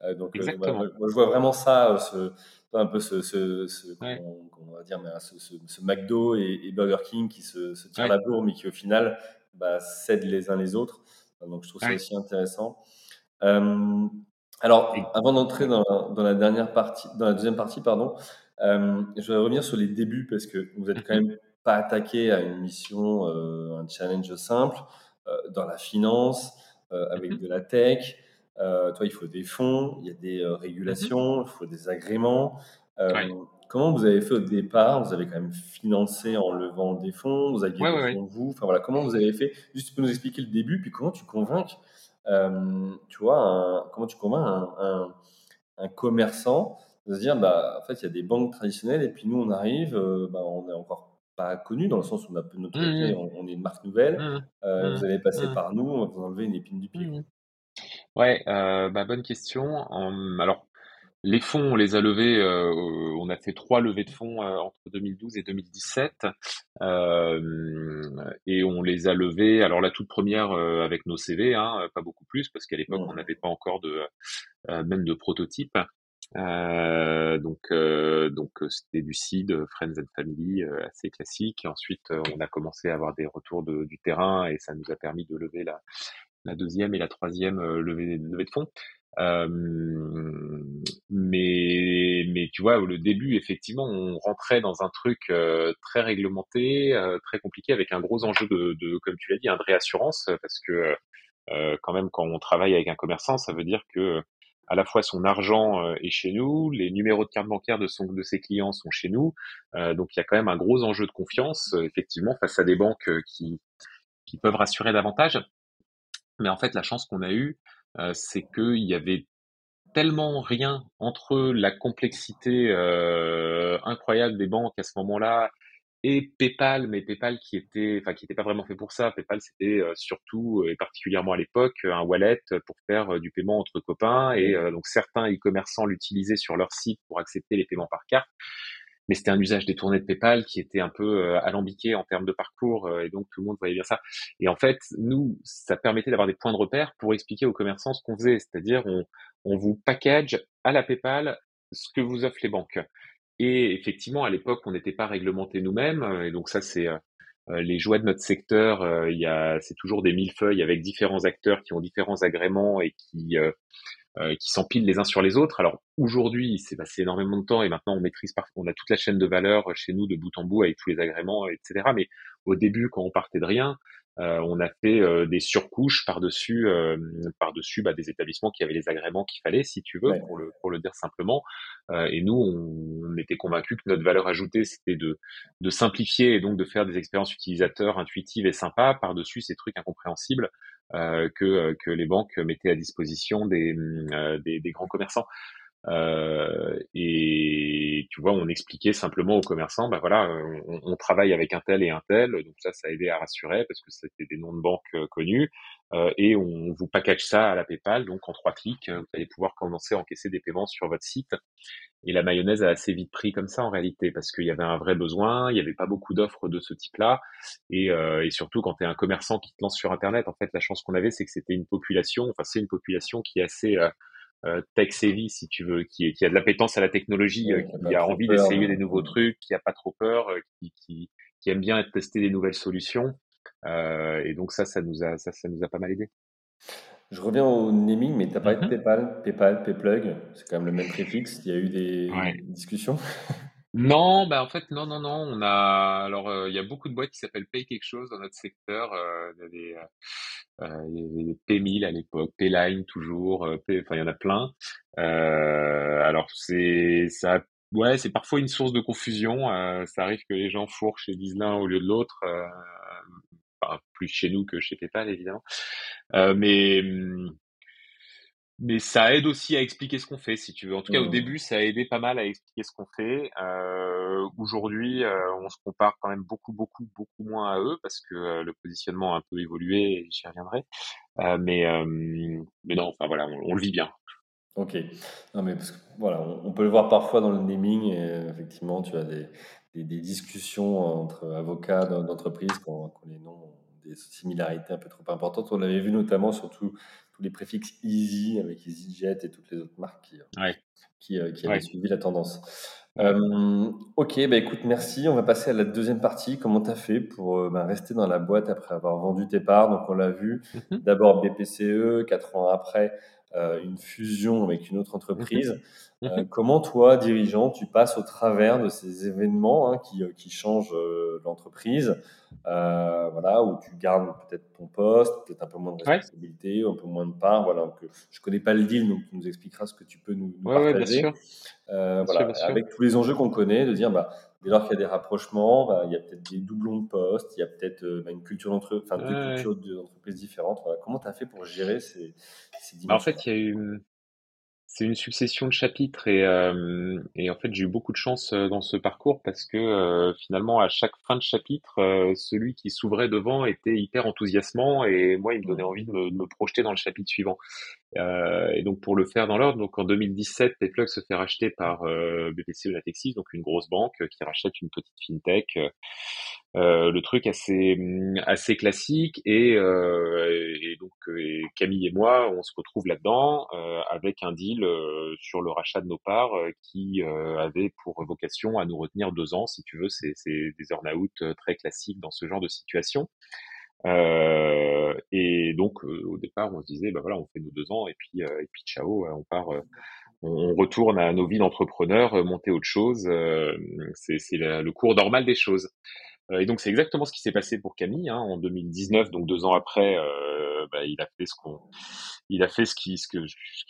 Euh, donc, euh, moi, je vois vraiment ça, euh, ce, un peu ce, ce, ce on, va dire, mais, ce, ce, McDo et, Burger King qui se, se tirent la bourre, mais qui au final bah, cèdent les uns les autres. Donc, je trouve ça aussi intéressant. Euh, alors, avant d'entrer dans, dans, la dernière partie, dans la deuxième partie, pardon, euh, je vais revenir sur les débuts parce que vous êtes quand même pas attaqué à une mission, euh, un challenge simple euh, dans la finance, avec mm-hmm. de la tech. Toi, il faut des fonds, il y a des régulations, mm-hmm. il faut des agréments. Comment vous avez fait au départ? Vous avez quand même financé en levant des fonds, vous aviez des fonds vous. Enfin voilà, comment vous avez fait? Juste tu peux nous expliquer le début, puis comment tu convaincs tu vois, comment tu convaincs un, un, commerçant de se dire, bah, en fait, il y a des banques traditionnelles et puis nous, on arrive, euh, bah, on est encore pas connu dans le sens où on a notre mmh, mmh. on, est une marque nouvelle. Mmh, euh, vous allez passer par nous, on va vous enlever une épine du pied. Ouais, bah, bonne question. alors, les fonds, on les a levés, euh, on a fait trois levées de fonds euh, entre 2012 et 2017, euh, et on les a levés. Alors la toute première avec nos CV, hein, pas beaucoup plus, parce qu'à l'époque mmh. on n'avait pas encore de même de prototype. Euh, donc, euh, donc c'était du seed, friends and family, assez classique. Et ensuite, on a commencé à avoir des retours de, du terrain et ça nous a permis de lever la, la deuxième et la troisième levée, levée de fonds. Euh, mais, mais tu vois, au début, effectivement, on rentrait dans un truc euh, très réglementé, euh, très compliqué, avec un gros enjeu de, de comme tu l'as dit, un de réassurance, parce que quand même, quand on travaille avec un commerçant, ça veut dire que à la fois son argent est chez nous, les numéros de carte bancaire de, son, de ses clients sont chez nous, donc il y a quand même un gros enjeu de confiance, effectivement, face à des banques qui, qui peuvent rassurer davantage. Mais en fait, la chance qu'on a eue, euh, c'est qu'il y avait tellement rien entre la complexité euh, incroyable des banques à ce moment-là et PayPal, mais PayPal qui était, enfin qui n'était pas vraiment fait pour ça. PayPal c'était euh, surtout et particulièrement à l'époque un wallet pour faire du paiement entre copains et donc certains e-commerçants l'utilisaient sur leur site pour accepter les paiements par carte mais c'était un usage détourné de PayPal qui était un peu euh, alambiqué en termes de parcours euh, et donc tout le monde voyait bien ça. Et en fait, nous, ça permettait d'avoir des points de repère pour expliquer aux commerçants ce qu'on faisait, c'est-à-dire on, on vous package à la PayPal ce que vous offrent les banques. Et effectivement, à l'époque, on n'était pas réglementé nous-mêmes, et donc ça c'est euh, les joies de notre secteur. il y a, c'est toujours des millefeuilles avec différents acteurs qui ont différents agréments et qui euh, qui s'empilent les uns sur les autres. Alors aujourd'hui, il s'est passé énormément de temps et maintenant on maîtrise on a toute la chaîne de valeur chez nous de bout en bout avec tous les agréments, etc. Mais au début, quand on partait de rien, euh, on a fait euh, des surcouches par-dessus, euh, par-dessus bah, des établissements qui avaient les agréments qu'il fallait, si tu veux, pour le pour le dire simplement. et nous, on, on était convaincus que notre valeur ajoutée, c'était de de simplifier et donc de faire des expériences utilisateurs intuitives et sympas par-dessus ces trucs incompréhensibles euh, que, que les banques mettaient à disposition des, euh, des, des, grands commerçants. Euh, et tu vois, on expliquait simplement aux commerçants, bah voilà, on, travaille avec un tel et un tel, donc ça, ça a aidé à rassurer parce que c'était des noms de banques connus, euh, et on vous package ça à la PayPal, donc en trois clics, vous allez pouvoir commencer à encaisser des paiements sur votre site. Et la mayonnaise a assez vite pris comme ça en réalité, parce qu'il y avait un vrai besoin, il n'y avait pas beaucoup d'offres de ce type-là, et, euh, et, surtout quand tu es un commerçant qui te lance sur Internet, en fait la chance qu'on avait, c'est que c'était une population, enfin c'est une population qui est assez euh, euh tech savvy si tu veux, qui, qui a de l'appétence à la technologie, euh, qui a, envie d'essayer des nouveaux trucs, qui a pas trop peur, euh, qui, qui, qui aime bien tester des nouvelles solutions. et donc ça, ça nous a, ça, ça nous a pas mal aidé. Je reviens au naming, mais tu as parlé de mhm. PayPal, PayPal, PayPlug, c'est quand même le même préfixe. Il y a eu des discussions Non, bah en fait, non, non, non. On a alors euh, il y a beaucoup de boîtes qui s'appellent Pay quelque chose dans notre secteur. Euh, il, y avait, euh, il y avait Paymil à l'époque, Payline toujours. enfin, il y en a plein. alors c'est ça, ouais, c'est parfois une source de confusion. ça arrive que les gens fourchent et disent au lieu de l'autre plus chez nous que chez PayPal évidemment. Euh, mais mais ça aide aussi à expliquer ce qu'on fait, si tu veux. En tout cas, au mmh. début, ça a aidé pas mal à expliquer ce qu'on fait. Euh, Aujourd'hui, euh, on se compare quand même beaucoup, beaucoup, beaucoup moins à eux parce que euh, le positionnement a un peu évolué. J'y reviendrai. Mais mais non, enfin voilà, on, on, le vit bien. Ok. Non, mais parce que, voilà, on, peut le voir parfois dans le naming. Et, effectivement, tu as des, des, des discussions entre avocats d'entreprise quand les noms des similarités un peu trop importantes. On l'avait vu notamment sur tous les préfixes Easy avec EasyJet et toutes les autres marques qui, euh, qui, euh, qui avaient suivi la tendance. Euh, ok, bah écoute, merci. On va passer à la deuxième partie. Comment tu as fait pour bah, rester dans la boîte après avoir vendu tes parts? Donc, on l'a vu, mhm. d'abord BPCE, quatre ans après, une fusion avec une autre entreprise. Euh, comment toi, dirigeant, tu passes au travers de ces événements hein, qui, euh, qui, changent euh, l'entreprise, voilà, où tu gardes peut-être ton poste, peut-être un peu moins de responsabilité, un peu moins de part. Voilà, que je connais pas le deal, donc tu nous expliqueras ce que tu peux nous, partager. bien sûr. voilà, avec tous les enjeux qu'on connaît, de dire bah, dès lors qu'il y a des rapprochements, bah, il y a peut-être des doublons de postes, il y a peut-être bah, une culture d'entreprise, enfin, des cultures d'entreprise différentes. Voilà. Comment tu as fait pour gérer ces, ces dimensions bah, En fait, il y a eu c'est une succession de chapitres et, euh, et en fait j'ai eu beaucoup de chance euh, dans ce parcours parce que euh, finalement à chaque fin de chapitre, celui qui s'ouvrait devant était hyper enthousiasmant et moi il me donnait envie de me, de me projeter dans le chapitre suivant. Et donc pour le faire dans l'ordre, donc en 2017, Payplug se fait racheter par BPCE Natexis, donc une grosse banque qui rachète une petite fintech le truc assez mm, assez classique et, et donc Camille et moi on se retrouve là-dedans avec un deal sur le rachat de nos parts qui avait pour vocation à nous retenir deux ans si tu veux. C'est des earn-out très classiques dans ce genre de situation euh, et donc au départ on se disait bah voilà on fait nos deux ans et puis et puis ciao on part on retourne à nos vies d'entrepreneurs, euh, monter autre chose. Euh, c'est le cours normal des choses. Euh, et donc c'est exactement ce qui s'est passé pour Camille hein, en 2019, donc deux ans après, bah, il a fait ce qu'on, il a fait ce qu'il ce que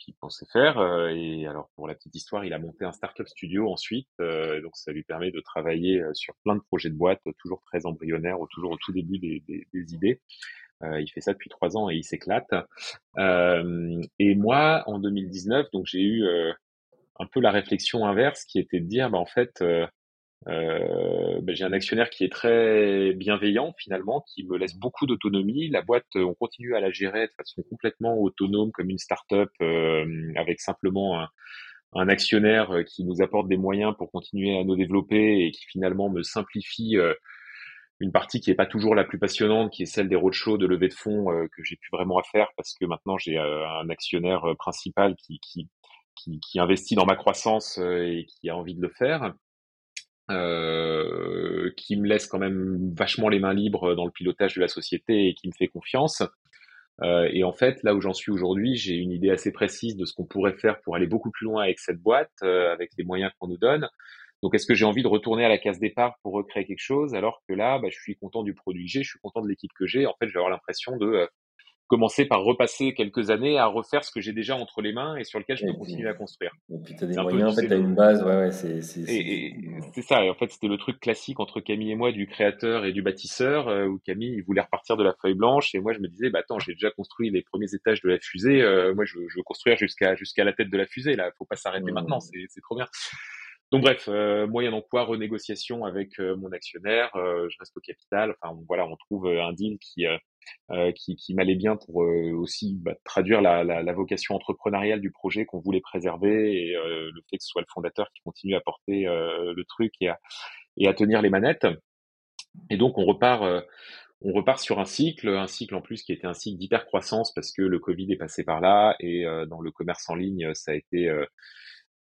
qu'il pensait faire. et alors pour la petite histoire, il a monté un startup studio ensuite, donc ça lui permet de travailler sur plein de projets de boîte, toujours très embryonnaires, toujours au tout début des, des, des idées. Euh, il fait ça depuis trois ans et il s'éclate. Euh, et moi, en 2019, donc j'ai eu euh, un peu la réflexion inverse qui était de dire, bah, en fait, euh, bah, j'ai un actionnaire qui est très bienveillant finalement, qui me laisse beaucoup d'autonomie. La boîte, on continue à la gérer de façon complètement autonome comme une start-up avec simplement un, un, actionnaire qui nous apporte des moyens pour continuer à nous développer et qui finalement me simplifie une partie qui est pas toujours la plus passionnante, qui est celle des roadshows de levée de fonds euh, que j'ai plus vraiment à faire parce que maintenant j'ai euh, un actionnaire euh, principal qui, qui, qui, qui, investit dans ma croissance et qui a envie de le faire, qui me laisse quand même vachement les mains libres dans le pilotage de la société et qui me fait confiance. et en fait, là où j'en suis aujourd'hui, j'ai une idée assez précise de ce qu'on pourrait faire pour aller beaucoup plus loin avec cette boîte, avec les moyens qu'on nous donne. Donc, est-ce que j'ai envie de retourner à la case départ pour recréer quelque chose alors que là, bah, je suis content du produit que j'ai, je suis content de l'équipe que j'ai. En fait, je vais avoir l'impression de euh, commencer par repasser quelques années à refaire ce que j'ai déjà entre les mains et sur lequel je peux continuer à construire. Et puis tu as des moyens, en fait, tu as une base, ouais, ouais, c'est c'est ça. Et en fait, c'était le truc classique entre Camille et moi du créateur et du bâtisseur, euh, où Camille il voulait repartir de la feuille blanche et moi je me disais, bah attends, j'ai déjà construit les premiers étages de la fusée, euh, moi je, je veux construire jusqu'à jusqu'à la tête de la fusée, là, faut pas s'arrêter maintenant, c'est trop bien. Donc bref, euh, moyen d'emploi, renégociation avec euh, mon actionnaire, euh, je reste au capital. Enfin voilà, on trouve un deal qui qui, qui m'allait bien pour aussi bah, traduire la, la, la, vocation entrepreneuriale du projet qu'on voulait préserver et le fait que ce soit le fondateur qui continue à porter le truc et à, et à tenir les manettes. Et donc on repart on repart sur un cycle, un cycle en plus qui était un cycle d'hyper croissance parce que le Covid est passé par là et dans le commerce en ligne ça a été euh,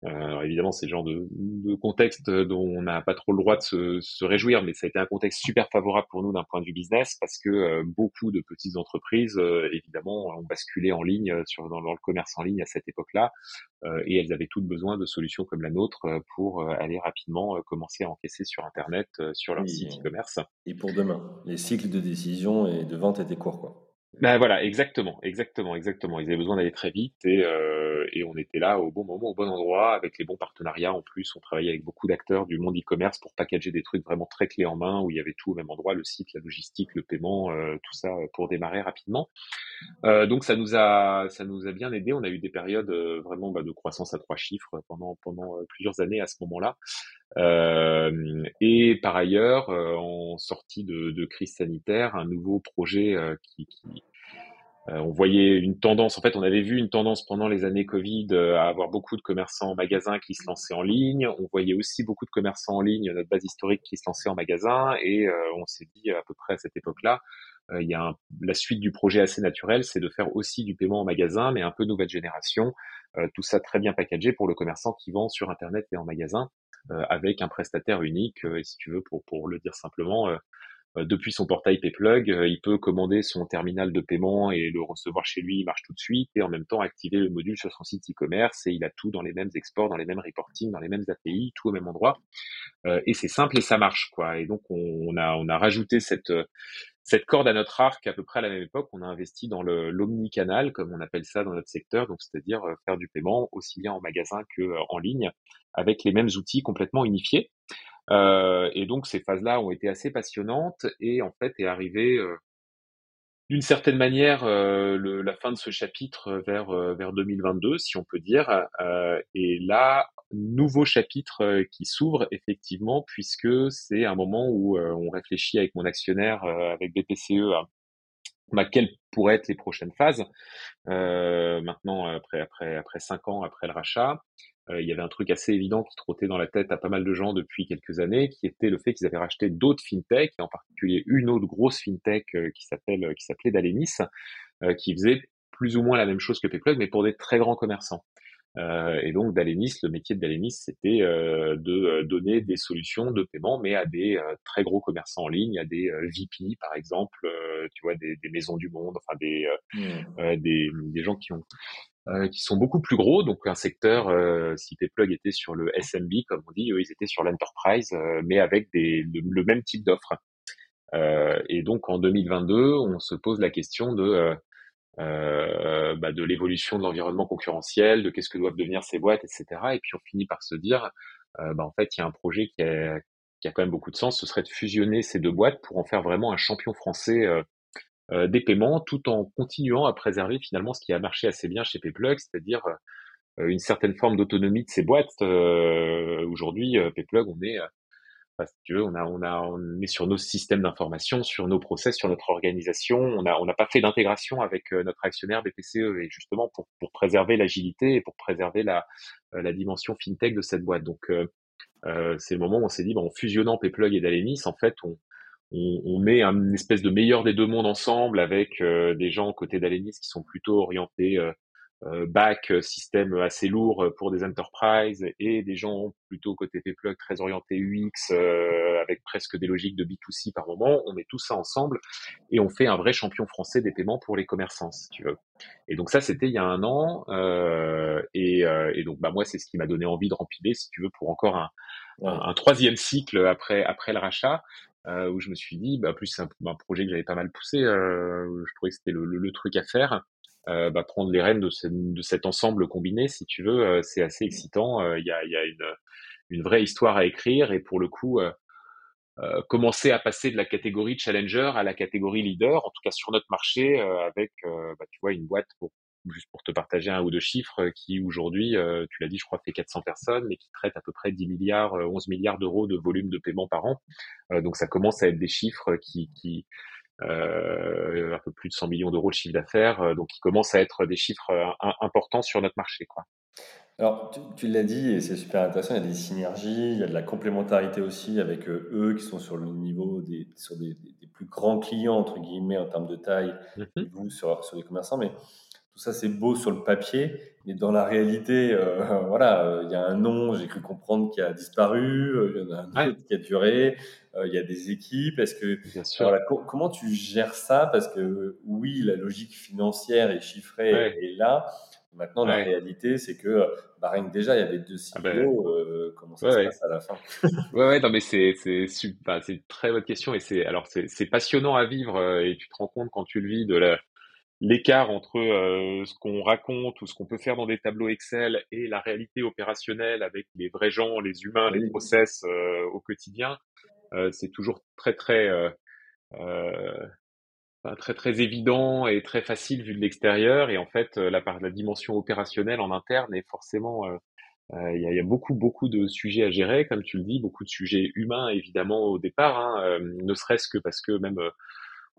évidemment, c'est le genre de, de, contexte dont on n'a pas trop le droit de se, se, réjouir, mais ça a été un contexte super favorable pour nous d'un point de vue business parce que euh, beaucoup de petites entreprises, euh, évidemment, ont basculé en ligne sur dans, le commerce en ligne à cette époque-là, euh, et elles avaient toutes besoin de solutions comme la nôtre pour aller rapidement commencer à encaisser sur Internet, sur leur site e-commerce. Et pour demain, les cycles de décision et de vente étaient courts, quoi. Ben voilà, exactement, exactement, exactement. Ils avaient besoin d'aller très vite et, euh, et on était là au bon moment, au bon endroit, avec les bons partenariats. En plus, on travaillait avec beaucoup d'acteurs du monde e-commerce pour packager des trucs vraiment très clés en main, où il y avait tout au même endroit, le site, la logistique, le paiement, euh, tout ça euh, pour démarrer rapidement. Euh, donc ça nous a, ça nous a bien aidé. On a eu des périodes euh, vraiment bah, de croissance à trois chiffres pendant pendant plusieurs années à ce moment-là. Euh, et par ailleurs, euh, en sortie de, de, crise sanitaire, un nouveau projet euh, qui, qui on voyait une tendance, en fait, on avait vu une tendance pendant les années Covid à avoir beaucoup de commerçants en magasin qui se lançaient en ligne. On voyait aussi beaucoup de commerçants en ligne, notre base historique, qui se lançait en magasin. Et on s'est dit à peu près à cette époque-là, il y a la suite du projet assez naturel, c'est de faire aussi du paiement en magasin, mais un peu nouvelle génération. tout ça très bien packagé pour le commerçant qui vend sur Internet et en magasin. Euh, avec un prestataire unique. Euh, si tu veux, pour, pour le dire simplement, euh, depuis son portail PayPlug, il peut commander son terminal de paiement et le recevoir chez lui, il marche tout de suite, et en même temps activer le module sur son site e-commerce, et il a tout dans les mêmes exports, dans les mêmes reporting, dans les mêmes API, tout au même endroit. et c'est simple et ça marche, quoi. Et donc on, a on a rajouté cette cette corde à notre arc à peu près à la même époque. On a investi dans l'omnicanal, comme on appelle ça dans notre secteur, donc c'est-à-dire faire du paiement aussi bien en magasin que en ligne, avec les mêmes outils complètement unifiés. Euh, et donc ces phases-là ont été assez passionnantes et en fait est arrivé euh, d'une certaine manière euh, le, la fin de ce chapitre vers vers 2022 si on peut dire. et là nouveau chapitre qui s'ouvre effectivement puisque c'est un moment où on réfléchit avec mon actionnaire avec BPCE à bah, quelles pourraient être les prochaines phases maintenant après après après cinq ans après le rachat il y avait un truc assez évident qui trottait dans la tête à pas mal de gens depuis quelques années, qui était le fait qu'ils avaient racheté d'autres fintechs, et en particulier une autre grosse fintech qui s'appelle qui s'appelait Dalenis, qui faisait plus ou moins la même chose que Payplug, mais pour des très grands commerçants. Euh, et donc Dalenis, le métier de Dalenis, c'était euh, de euh, donner des solutions de paiement, mais à des très gros commerçants en ligne, à des VP par exemple, tu vois, des, des, maisons du monde, enfin des, mmh. des, des gens qui ont qui sont beaucoup plus gros. Donc un secteur, euh, si Payplug était sur le SMB, comme on dit, eux, ils étaient sur l'enterprise, mais avec des, le, même type d'offre. et donc en 2022, on se pose la question de euh, bah, de l'évolution de l'environnement concurrentiel, de qu'est-ce que doivent devenir ces boîtes, etc. Et puis on finit par se dire, euh, bah, en fait, il y a un projet qui a, qui a quand même beaucoup de sens, ce serait de fusionner ces deux boîtes pour en faire vraiment un champion français euh, euh des paiements, tout en continuant à préserver finalement ce qui a marché assez bien chez Payplug, c'est-à-dire euh, une certaine forme d'autonomie de ces boîtes. Aujourd'hui, Payplug, on est si tu veux, on a, on a, on est sur nos systèmes d'information, sur nos process, sur notre organisation. On a, on n'a pas fait d'intégration avec euh, notre actionnaire BPCE et justement pour, pour préserver l'agilité et pour préserver la, euh, la dimension fintech de cette boîte. Donc, euh, euh c'est le moment où on s'est dit, bon, en fusionnant Payplug et Dalenis, en fait, on, on, on, met une espèce de meilleur des deux mondes ensemble avec des gens côté d'Alenis qui sont plutôt orientés euh, back euh, système assez lourd euh, pour des enterprises et des gens plutôt côté Payplug très orientés UX avec presque des logiques de B2C par moment. On met tout ça ensemble et on fait un vrai champion français des paiements pour les commerçants, si tu veux. Et donc ça, c'était il y a un an. Euh, et, et, donc bah moi, c'est ce qui m'a donné envie de rempiler, si tu veux, pour encore un, un, troisième cycle après après le rachat. Euh, où je me suis dit, bah, plus c'est un, projet que j'avais pas mal poussé, euh, je trouvais que c'était le, le, le, truc à faire. Euh, bah, prendre les rênes de, de, cet ensemble combiné, si tu veux, euh, c'est assez excitant. Euh, il y a, y, a, une, une vraie histoire à écrire et pour le coup, commencer à passer de la catégorie challenger à la catégorie leader, en tout cas sur notre marché, avec, bah, tu vois, une boîte pour juste pour te partager un ou deux chiffres, qui aujourd'hui, tu l'as dit, je crois, fait 400 personnes, mais qui traite à peu près 10 milliards, 11 milliards d'euros de volume de paiement par an. donc ça commence à être des chiffres qui, qui, euh, un peu plus de 100 millions d'euros de chiffre d'affaires, euh, donc qui commencent à être des chiffres euh, importants sur notre marché. Quoi. Alors, tu, l'as dit, et c'est super intéressant, il y a des synergies, il y a de la complémentarité aussi avec eux qui sont sur le niveau des, sur des, plus grands clients, entre guillemets, en termes de taille, mmh vous sur, sur les commerçants, mais tout ça c'est beau sur le papier, mais dans la réalité, voilà, il y a un nom, j'ai cru comprendre, qui a disparu, il y en a un autre qui a duré, euh, il y a des équipes. Est-ce que Voilà, comment tu gères ça? Parce que oui, la logique financière et chiffrée est là. Maintenant, la réalité, c'est que bah, déjà, il y avait deux ah ben, CEO. Euh, comment ça se passe à la fin? Ouais, ouais, non, mais c'est c'est bah, c'est une très bonne question et c'est alors c'est passionnant à vivre euh, et tu te rends compte quand tu le vis de la l'écart entre ce qu'on raconte ou ce qu'on peut faire dans des tableaux Excel et la réalité opérationnelle avec les vrais gens, les humains, les process au quotidien. Euh, c'est toujours très très euh, euh, très très évident et très facile vu de l'extérieur et en fait la, la dimension opérationnelle en interne est forcément il y, a, y, a, beaucoup beaucoup de sujets à gérer comme tu le dis beaucoup de sujets humains évidemment au départ hein, ne serait-ce que parce que même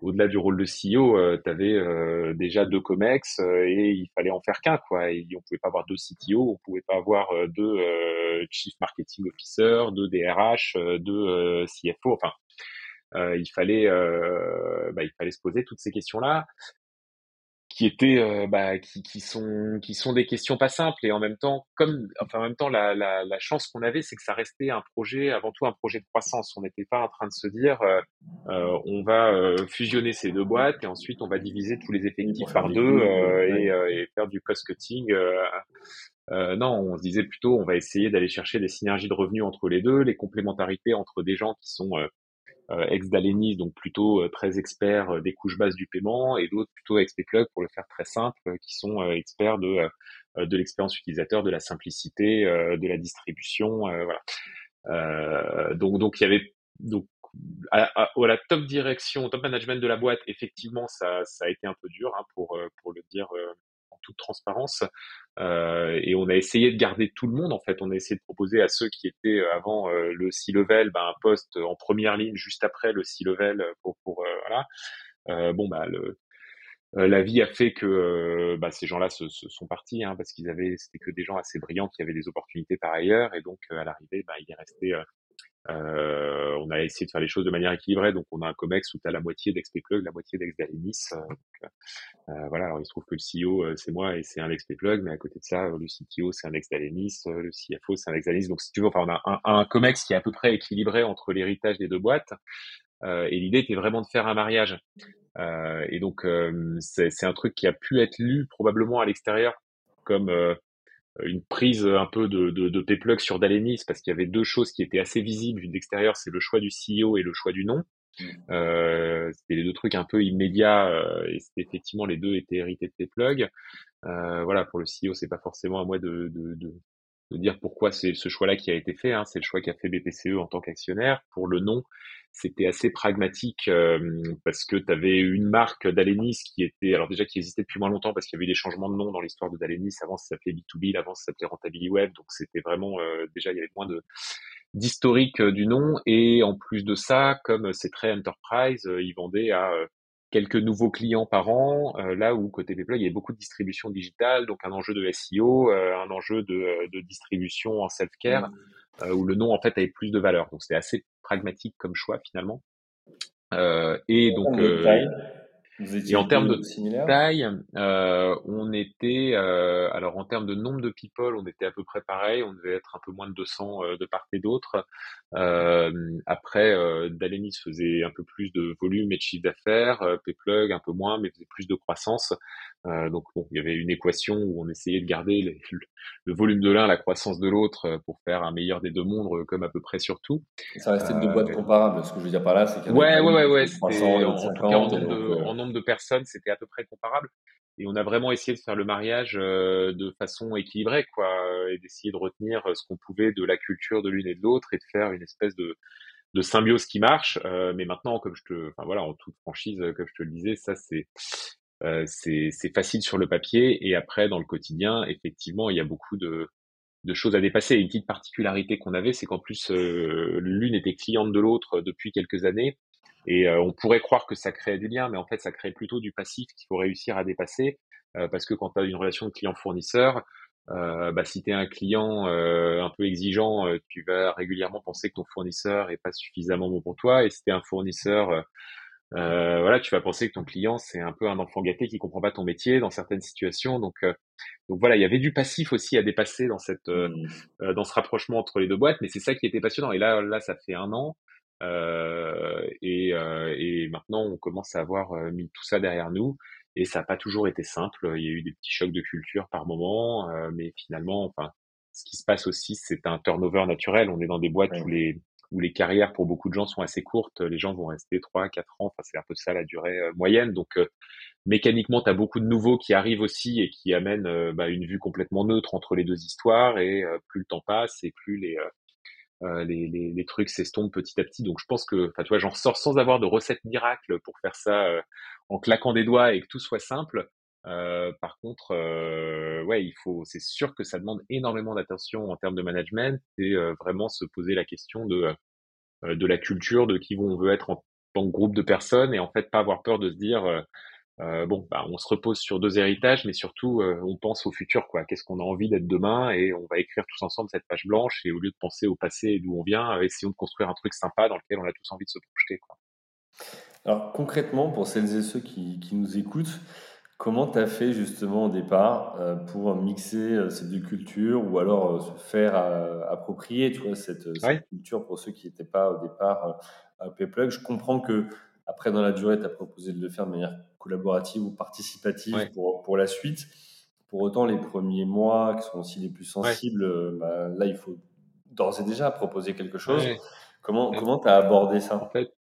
au-delà du rôle de CEO, euh, tu avais euh, déjà deux COMEX euh, et il fallait en faire qu'un. quoi. Et on pouvait pas avoir deux CTO, on pouvait pas avoir deux Chief Marketing Officer, deux DRH, deux CFO. Enfin, il fallait, bah, il fallait se poser toutes ces questions-là qui étaient euh, bah, qui, qui sont qui sont des questions pas simples. Et en même temps comme enfin en même temps la, la, la chance qu'on avait c'est que ça restait un projet avant tout un projet de croissance. On n'était pas en train de se dire euh, euh on va fusionner ces deux boîtes et ensuite on va diviser tous les effectifs par deux et, et, faire du cost cutting non on se disait plutôt on va essayer d'aller chercher des synergies de revenus entre les deux les complémentarités entre des gens qui sont ex-Dalenis, donc plutôt euh, très experts euh, des couches basses du paiement, et d'autres plutôt ex Club, pour le faire très simple, qui sont experts de, de l'expérience utilisateur, de la simplicité, de la distribution. voilà. donc, donc il y avait donc à, la top direction, top management de la boîte, effectivement, ça, ça a été un peu dur hein, pour pour le dire toute transparence. Euh, et on a essayé de garder tout le monde. En fait, on a essayé de proposer à ceux qui étaient euh, avant euh, le C-level ben, un poste en première ligne juste après le C-level pour, pour voilà. bon bah la vie a fait que bah, ces gens-là se, sont partis hein, parce qu'ils avaient, c'était que des gens assez brillants qui avaient des opportunités par ailleurs, et donc à l'arrivée, il est resté on a essayé de faire les choses de manière équilibrée, donc on a un COMEX où tu as la moitié d'ExPlug, la moitié d'ex-Dalenis. Euh, euh, voilà, alors il se trouve que le CEO, c'est moi et c'est un ex-Plug, mais à côté de ça, le CTO, c'est un ex-Dalenis, le CFO, c'est un ex-Dalenis. Donc si tu veux, enfin, on a un, un, COMEX qui est à peu près équilibré entre l'héritage des deux boîtes. et l'idée était vraiment de faire un mariage. et donc c'est un truc qui a pu être lu probablement à l'extérieur comme une prise un peu de, de, de P-Plug sur Dalenis parce qu'il y avait deux choses qui étaient assez visibles vu d'extérieur, c'est le choix du CEO et le choix du nom. Mmh. Euh, c'était les deux trucs un peu immédiats euh, et c'était effectivement les deux étaient hérités de P-Plug. Euh, voilà, pour le CEO, c'est pas forcément à moi de, de, de, de dire pourquoi c'est ce choix-là qui a été fait. Hein. C'est le choix qu'a fait BPCE en tant qu'actionnaire. Pour le nom, c'était assez pragmatique euh, parce que tu avais une marque d'Alenis qui était, alors déjà qui existait depuis moins longtemps parce qu'il y avait eu des changements de nom dans l'histoire de d'Alenis. Avant, ça s'appelait B2B, avant, ça s'appelait Rentability Web. Donc, c'était vraiment, euh, déjà, il y avait moins de d'historique euh, du nom. Et en plus de ça, comme c'est très enterprise, ils vendaient à quelques nouveaux clients par an, euh, là où côté Payplug, il y avait beaucoup de distribution digitale, donc un enjeu de SEO, euh, un enjeu de, de, distribution en self-care, mmh. euh, où le nom en fait avait plus de valeur. Donc c'était assez pragmatique comme choix finalement. et donc et en termes de taille, euh, on était, euh, alors en termes de nombre de people, on était à peu près pareil. On devait être un peu moins de 200 euh, de part et d'autre. Euh, après, euh, Dalenis faisait un peu plus de volume et de chiffre d'affaires. Payplug un peu moins, mais faisait plus de croissance. donc bon, il y avait une équation où on essayait de garder le volume de l'un, la croissance de l'autre, pour faire un meilleur des deux mondes, comme à peu près sur tout. Ça restait deux boîtes comparables. Ce que je veux dire par là, c'est qu'il y ouais, ouais, ouais, ouais, en, tout cas, en nombre, de, en nombre de personnes, c'était à peu près comparable. Et on a vraiment essayé de faire le mariage euh, de façon équilibrée, quoi, et d'essayer de retenir euh, ce qu'on pouvait de la culture de l'une et de l'autre et de faire une espèce de, de symbiose qui marche. Euh, mais maintenant, comme je te, enfin voilà, en toute franchise, comme je te le disais, ça c'est c'est facile sur le papier et après dans le quotidien, effectivement, il y a beaucoup de, de choses à dépasser. Une petite particularité qu'on avait, c'est qu'en plus l'une était cliente de l'autre depuis quelques années et euh, on pourrait croire que ça crée du lien, mais en fait, ça crée plutôt du passif qu'il faut réussir à dépasser. Euh, parce que quand tu as une relation de client-fournisseur, euh, bah, si tu es un client un peu exigeant, tu vas régulièrement penser que ton fournisseur est pas suffisamment bon pour toi. Et si tu es un fournisseur, voilà, tu vas penser que ton client, c'est un peu un enfant gâté qui comprend pas ton métier dans certaines situations. Donc, donc voilà, il y avait du passif aussi à dépasser dans, cette, mmh. dans ce rapprochement entre les deux boîtes. Mais c'est ça qui était passionnant. Et là, là, ça fait un an. Euh, et, euh, et, maintenant, on commence à avoir euh, mis tout ça derrière nous. Et ça n'a pas toujours été simple. Il y a eu des petits chocs de culture par moment, mais finalement, enfin, ce qui se passe aussi, c'est un turnover naturel. On est dans des boîtes où les où les carrières pour beaucoup de gens sont assez courtes. Les gens vont rester 3, 4 ans. Enfin, c'est un peu ça la durée moyenne. Donc, mécaniquement, tu as beaucoup de nouveaux qui arrivent aussi et qui amènent bah, une vue complètement neutre entre les deux histoires. Et plus le temps passe et plus les, euh, les, les, les, trucs s'estompent petit à petit. Donc je pense que, enfin tu vois, j'en sors sans avoir de recette miracle pour faire ça euh, en claquant des doigts et que tout soit simple. Euh, par contre, euh, ouais, il faut, c'est sûr que ça demande énormément d'attention en termes de management et vraiment se poser la question de de la culture, de qui on veut être en tant que groupe de personnes et en fait pas avoir peur de se dire euh, bon, bah, on se repose sur deux héritages, mais surtout, euh, on pense au futur, quoi. Qu'est-ce qu'on a envie d'être demain et on va écrire tous ensemble cette page blanche et au lieu de penser au passé et d'où on vient, euh, essayons de construire un truc sympa dans lequel on a tous envie de se projeter, quoi. Alors concrètement, pour celles et ceux qui, nous écoutent, comment tu as fait justement au départ pour mixer ces deux cultures ou alors se faire approprier tu vois, cette, culture pour ceux qui n'étaient pas au départ à Payplug Je comprends que après, dans la durée, tu as proposé de le faire de manière collaborative ou participative pour, pour la suite. Pour autant, les premiers mois, qui sont aussi les plus sensibles, euh, bah, là, il faut d'ores et déjà proposer quelque chose. Comment comment tu as abordé ça? En fait,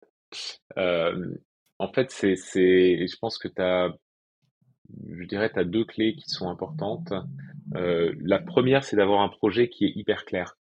euh, en fait c'est, c'est, je pense que tu as, je dirais, tu as deux clés qui sont importantes. Euh, la première, c'est d'avoir un projet qui est hyper clair.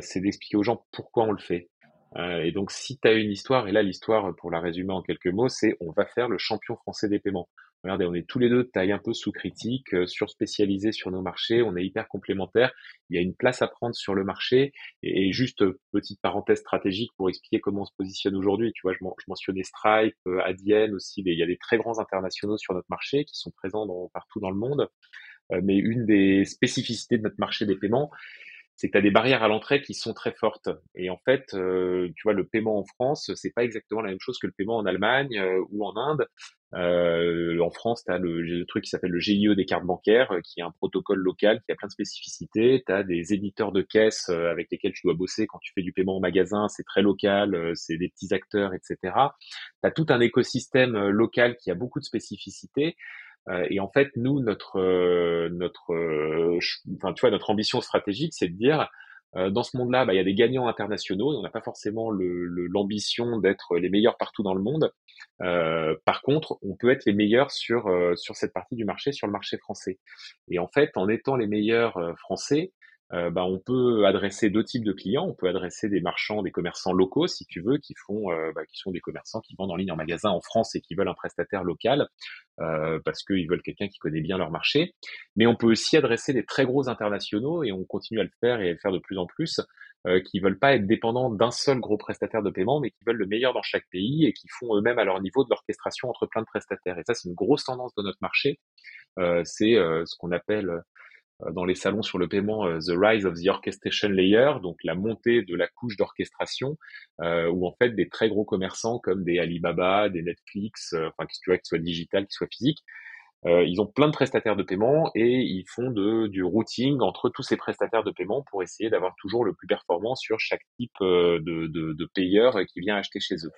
c'est d'expliquer aux gens pourquoi on le fait. Et donc, si tu as une histoire, et là, l'histoire, pour la résumer en quelques mots, c'est on va faire le champion français des paiements. Regardez, on est tous les deux de taille un peu sous critique, euh, surspécialisés sur nos marchés, on est hyper complémentaires. Il y a une place à prendre sur le marché. Et, juste euh, petite parenthèse stratégique pour expliquer comment on se positionne aujourd'hui. Tu vois, je, je mentionnais Stripe, euh, Adyen aussi. Il y a des très grands internationaux sur notre marché qui sont présents dans, partout dans le monde. Euh, mais une des spécificités de notre marché des paiements, c'est que tu as des barrières à l'entrée qui sont très fortes. Et en fait, euh, tu vois, le paiement en France, c'est pas exactement la même chose que le paiement en Allemagne euh, ou en Inde. Euh, en France, tu as le, truc qui s'appelle le GIE des cartes bancaires, qui est un protocole local qui a plein de spécificités. Tu as des éditeurs de caisses avec lesquels tu dois bosser quand tu fais du paiement au magasin, c'est très local, c'est des petits acteurs, etc. Tu as tout un écosystème local qui a beaucoup de spécificités. Euh, et en fait, nous, notre, euh, notre, euh, enfin, tu vois, notre ambition stratégique, c'est de dire, dans ce monde-là, bah, il y a des gagnants internationaux. On n'a pas forcément l'ambition d'être les meilleurs partout dans le monde. Euh, par contre, on peut être les meilleurs sur sur cette partie du marché, sur le marché français. Et en fait, en étant les meilleurs français, euh, bah, on peut adresser deux types de clients. On peut adresser des marchands, des commerçants locaux, si tu veux, qui euh, bah, sont des commerçants qui vendent en ligne en magasin en France et qui veulent un prestataire local euh, parce qu'ils veulent quelqu'un qui connaît bien leur marché. Mais on peut aussi adresser des très gros internationaux et on continue à le faire et à le faire de plus en plus, qui veulent pas être dépendants d'un seul gros prestataire de paiement, mais qui veulent le meilleur dans chaque pays et qui font eux-mêmes à leur niveau de l'orchestration entre plein de prestataires. Et ça, c'est une grosse tendance de notre marché. c'est ce qu'on appelle dans les salons sur le paiement euh, The Rise of the Orchestration Layer, donc la montée de la couche d'orchestration, euh, où en fait des très gros commerçants comme des Alibaba, des Netflix, enfin que tu vois, qu'ils soient digital, qu'ils soient physiques, ils ont plein de prestataires de paiement et ils font de, du routing entre tous ces prestataires de paiement pour essayer d'avoir toujours le plus performant sur chaque type de, de, de payeur qui vient acheter chez eux.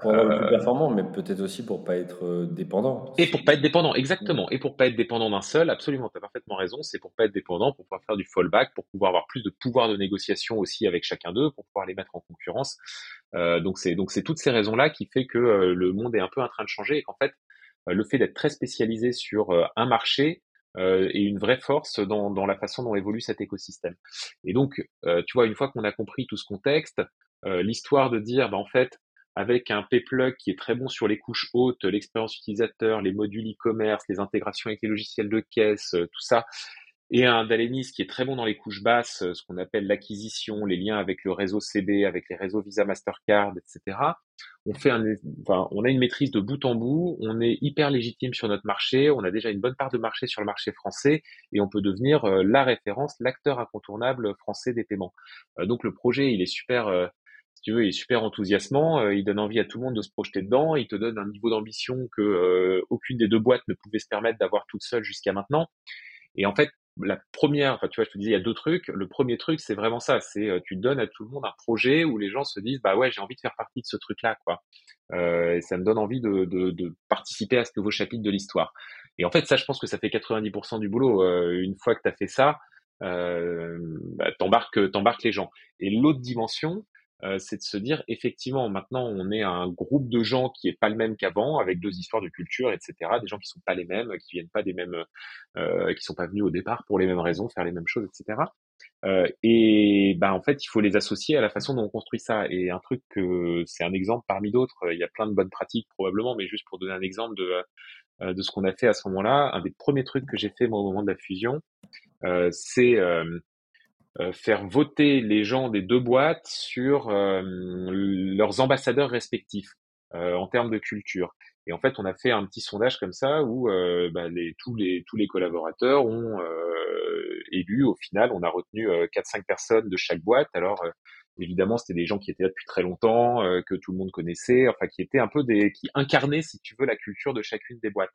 Pour le plus euh, performant, mais peut-être aussi pour pas être euh, dépendant. Et pour pas être dépendant, exactement. Et pour pas être dépendant d'un seul, absolument, tu as parfaitement raison. C'est pour pas être dépendant, pour pouvoir faire du fallback, pour pouvoir avoir plus de pouvoir de négociation aussi avec chacun d'eux, pour pouvoir les mettre en concurrence. Euh, donc c'est donc c'est toutes ces raisons-là qui fait que euh, le monde est un peu en train de changer et qu'en fait le fait d'être très spécialisé sur un marché euh, est une vraie force dans, dans la façon dont évolue cet écosystème. Et donc, tu vois, une fois qu'on a compris tout ce contexte, l'histoire de dire, bah, en fait, avec un P-Plug qui est très bon sur les couches hautes, l'expérience utilisateur, les modules e-commerce, les intégrations avec les logiciels de caisse, euh, tout ça, et un Dalenis qui est très bon dans les couches basses, euh, ce qu'on appelle l'acquisition, les liens avec le réseau CB, avec les réseaux Visa, Mastercard, etc. On fait un, enfin, on a une maîtrise de bout en bout, on est hyper légitime sur notre marché, on a déjà une bonne part de marché sur le marché français et on peut devenir euh, la référence, l'acteur incontournable français des paiements. donc le projet, il est super, tu veux, il est super enthousiasmant, euh, il donne envie à tout le monde de se projeter dedans, il te donne un niveau d'ambition que euh, aucune des deux boîtes ne pouvait se permettre d'avoir toute seule jusqu'à maintenant. Et en fait, la première, enfin tu vois, je te disais, il y a deux trucs. Le premier truc, c'est vraiment ça, c'est euh, tu donnes à tout le monde un projet où les gens se disent, bah ouais, j'ai envie de faire partie de ce truc-là, quoi. et ça me donne envie de, participer à ce nouveau chapitre de l'histoire. Et en fait, ça, je pense que ça fait 90% du boulot. une fois que tu as fait ça, euh, bah, t'embarques les gens. Et l'autre dimension, euh, c'est de se dire effectivement maintenant on est un groupe de gens qui est pas le même qu'avant avec deux histoires de culture etc des gens qui sont pas les mêmes qui viennent pas des mêmes euh, qui sont pas venus au départ pour les mêmes raisons faire les mêmes choses etc euh, et ben en fait il faut les associer à la façon dont on construit ça. Et un truc c'est un exemple parmi d'autres il y a plein de bonnes pratiques probablement mais juste pour donner un exemple de de ce qu'on a fait à ce moment-là un des premiers trucs que j'ai fait moi au moment de la fusion c'est faire voter les gens des deux boîtes sur euh, leurs ambassadeurs respectifs euh, en termes de culture. Et en fait, on a fait un petit sondage comme ça où bah, les, tous les tous les collaborateurs ont élu. Au final, on a retenu quatre cinq personnes de chaque boîte. Alors évidemment, c'était des gens qui étaient là depuis très longtemps, que tout le monde connaissait, enfin qui étaient un peu des qui incarnaient, si tu veux, la culture de chacune des boîtes.